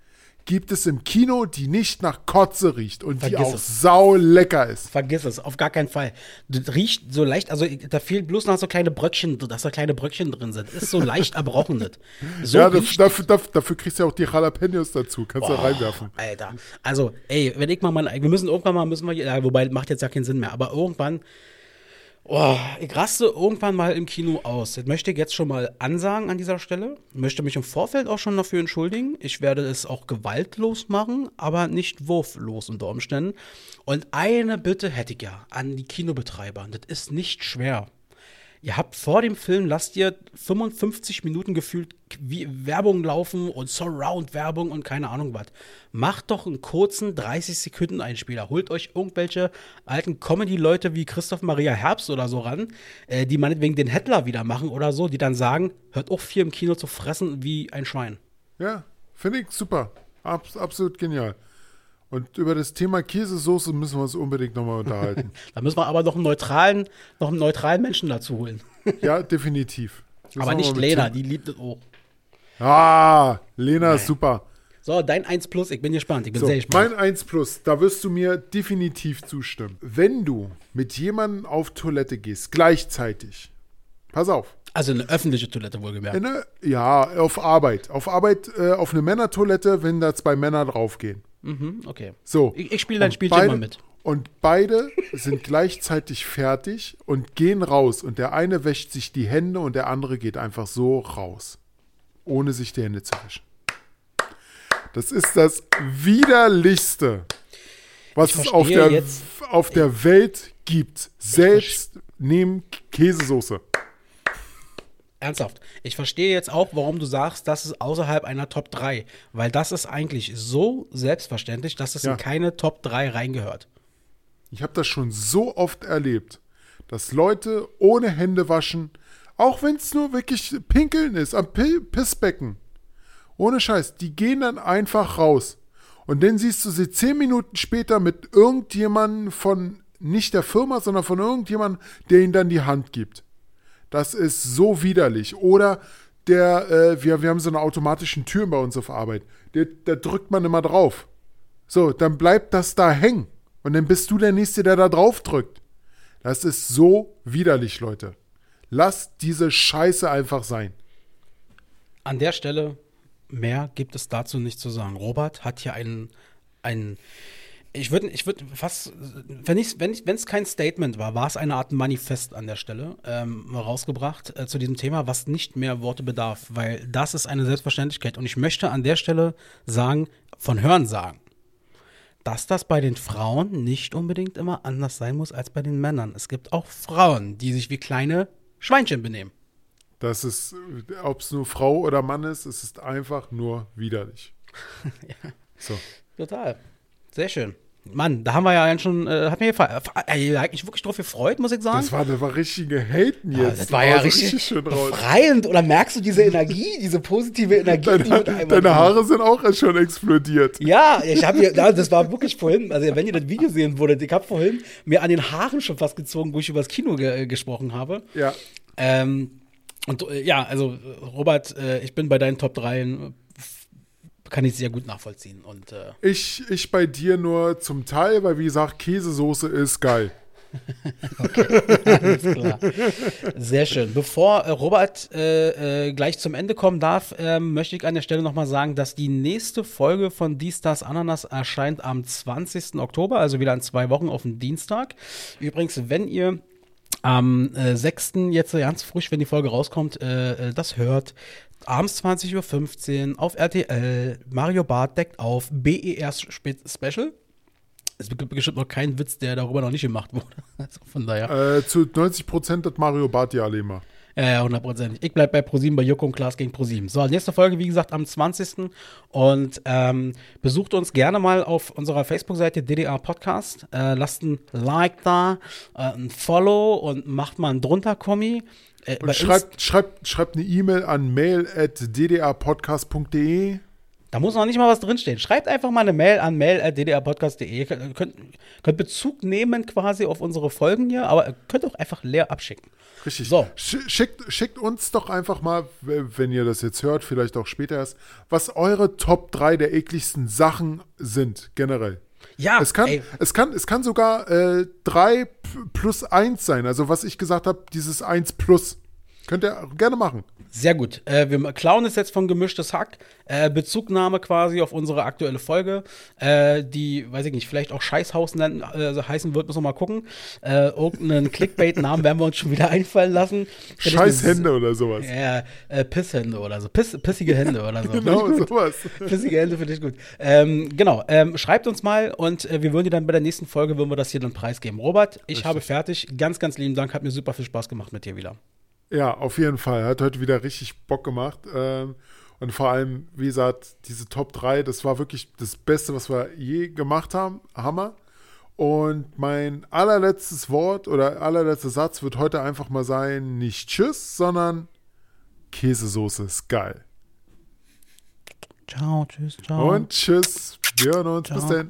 gibt es im Kino, die nicht nach Kotze riecht und die Vergiss auch es. sau lecker ist. Vergiss es, auf gar keinen Fall. Das riecht so leicht, also da fehlt bloß noch so kleine Bröckchen, dass da kleine Bröckchen drin sind. Ist so leicht erbrochen. So ja, das, dafür, dafür, dafür kriegst du ja auch die Jalapenos dazu. Kannst du Oh. reinwerfen. Alter. Also, ey, wenn ich mal mein, wir müssen irgendwann mal, müssen wir, ja, wobei macht jetzt ja keinen Sinn mehr, aber irgendwann, oh, ich raste irgendwann mal im Kino aus. Das möchte ich jetzt schon mal ansagen an dieser Stelle. Ich möchte mich im Vorfeld auch schon dafür entschuldigen. Ich werde es auch gewaltlos machen, aber nicht wurflos unter Umständen. Und eine Bitte hätte ich ja an die Kinobetreiber. Das ist nicht schwer. Ihr habt vor dem Film, lasst ihr 55 Minuten gefühlt Werbung laufen und Surround-Werbung und keine Ahnung was. Macht doch einen kurzen 30-Sekunden-Einspieler. Holt euch irgendwelche alten Comedy-Leute wie Christoph Maria Herbst oder so ran, äh, die meinetwegen den Headler wieder machen oder so, die dann sagen, hört auf hier im Kino zu fressen wie ein Schwein. Ja, finde ich super. Abs absolut genial. Und über das Thema Käsesoße müssen wir uns unbedingt nochmal unterhalten. Da müssen wir aber noch einen neutralen, noch einen neutralen Menschen dazu holen. ja, definitiv. Das aber nicht Lena, Tim. die liebt es auch. Ah, Lena ist super. So, dein 1 Plus, ich bin gespannt. Ich bin So, sehr gespannt. mein 1 Plus, da wirst du mir definitiv zustimmen. Wenn du mit jemandem auf Toilette gehst, gleichzeitig, pass auf, Also eine öffentliche Toilette wohlgemerkt. Eine, ja, auf Arbeit. Auf Arbeit, äh, auf eine Männertoilette, wenn da zwei Männer draufgehen. Mhm, okay. So. Ich, ich spiele dein Spielchen beide, mal mit. Und beide sind gleichzeitig fertig und gehen raus. Und der eine wäscht sich die Hände und der andere geht einfach so raus. Ohne sich die Hände zu waschen. Das ist das widerlichste, was es auf der, jetzt- auf der Welt gibt. Selbst neben Käsesoße. Ernsthaft. Ich verstehe jetzt auch, warum du sagst, das ist außerhalb einer Top 3. Weil das ist eigentlich so selbstverständlich, dass es Ja. in keine Top 3 reingehört. Ich habe das schon so oft erlebt, dass Leute ohne Hände waschen, auch wenn es nur wirklich Pinkeln ist, am Pi- Pissbecken, ohne Scheiß, die gehen dann einfach raus. Und dann siehst du sie zehn Minuten später mit irgendjemandem von nicht der Firma, sondern von irgendjemandem, der ihnen dann die Hand gibt. Das ist so widerlich. Oder der, äh, wir, wir haben so eine automatischen Türen bei uns auf Arbeit. Der, da drückt man immer drauf. So, dann bleibt das da hängen. Und dann bist du der Nächste, der da drauf drückt. Das ist so widerlich, Leute. Lasst diese Scheiße einfach sein. An der Stelle, mehr gibt es dazu nicht zu sagen. Robert hat hier einen, einen ich würde ich würd fast, wenn es wenn wenn kein Statement war, war es eine Art Manifest an der Stelle ähm, rausgebracht äh, zu diesem Thema, was nicht mehr Worte bedarf, weil das ist eine Selbstverständlichkeit. Und ich möchte an der Stelle sagen, von Hören sagen, dass das bei den Frauen nicht unbedingt immer anders sein muss als bei den Männern. Es gibt auch Frauen, die sich wie kleine Schweinchen benehmen. Das ist, ob es nur Frau oder Mann ist, es ist einfach nur widerlich. ja. So. Total. Sehr schön. Mann, da haben wir ja schon, äh, hat mir äh, eigentlich wirklich drauf gefreut, muss ich sagen. Das war, das war richtige Haten jetzt. Ja, das war ja richtig, richtig schön befreiend. Oder merkst du diese Energie, diese positive Energie? Deine, die deine Haare sind auch schon explodiert. Ja, ich habe hier, das war wirklich vorhin, also wenn ihr das Video sehen würdet, ich habe vorhin mir an den Haaren schon fast gezogen, wo ich über das Kino ge äh, gesprochen habe. Ja. Ähm, und äh, ja, also Robert, ich bin bei deinen Top 3 kann ich sehr gut nachvollziehen. Und, äh ich, ich bei dir nur zum Teil, weil wie gesagt, Käsesoße ist geil. okay, alles klar. Sehr schön. Bevor äh, Robert äh, äh, gleich zum Ende kommen darf, ähm, möchte ich an der Stelle nochmal sagen, dass die nächste Folge von Die Stars Ananas erscheint am 20. Oktober, also wieder in zwei Wochen auf den Dienstag. Übrigens, wenn ihr am äh, 6. jetzt ganz frisch, wenn die Folge rauskommt, äh, äh das hört, abends 20.15 Uhr auf RTL. Mario Barth deckt auf. BER Special. Es gibt bestimmt noch keinen Witz, der darüber noch nicht gemacht wurde. Also von daher. Äh, zu 90 Prozent hat Mario Barth ja alle immer. Ja, ja, hundertprozentig. Ich bleibe bei ProSieben, bei Joko und Klaas gegen ProSieben. So, nächste Folge, wie gesagt, am 20. Und ähm, besucht uns gerne mal auf unserer Facebook-Seite DDA Podcast. Äh, lasst ein Like da, äh, ein Follow und macht mal ein drunter-Kommi. Äh, und schreibt, schreibt, schreibt eine E-Mail an mail.ddrpodcast.de. Da muss noch nicht mal was drinstehen. Schreibt einfach mal eine Mail an mail.ddrpodcast.de. Könnt, könnt, könnt Bezug nehmen quasi auf unsere Folgen hier, aber könnt auch einfach leer abschicken. Richtig. So. Schickt, schickt uns doch einfach mal, wenn ihr das jetzt hört, vielleicht auch später erst, was eure Top 3 der ekligsten Sachen sind, generell. Ja, es kann, es kann, es kann sogar äh, 3 plus 1 sein. Also, was ich gesagt habe, dieses 1 plus. Könnt ihr gerne machen. Sehr gut. Äh, wir klauen es jetzt von Gemischtes Hack. Äh, Bezugnahme quasi auf unsere aktuelle Folge, äh, die, weiß ich nicht, vielleicht auch Scheißhaus nennen, äh, heißen wird, müssen wir mal gucken. Äh, irgendeinen Clickbait-Namen werden wir uns schon wieder einfallen lassen. Scheißhände oder sowas. Ja, äh, Pisshände oder so. Piss, pissige Hände oder so. genau, sowas. Pissige Hände finde ich gut. Ähm, genau, ähm, schreibt uns mal und wir würden dir dann bei der nächsten Folge, würden wir das hier dann preisgeben. Robert, ich Richtig. habe fertig. Ganz, ganz lieben Dank. Hat mir super viel Spaß gemacht mit dir wieder. Ja, auf jeden Fall. Hat heute wieder richtig Bock gemacht. Ähm, und vor allem, wie gesagt, diese Top 3, das war wirklich das Beste, was wir je gemacht haben. Hammer. Und mein allerletztes Wort oder allerletzter Satz wird heute einfach mal sein: nicht Tschüss, sondern Käsesoße ist geil. Ciao, tschüss, ciao. Und tschüss. Wir hören uns. Ciao. Bis dann.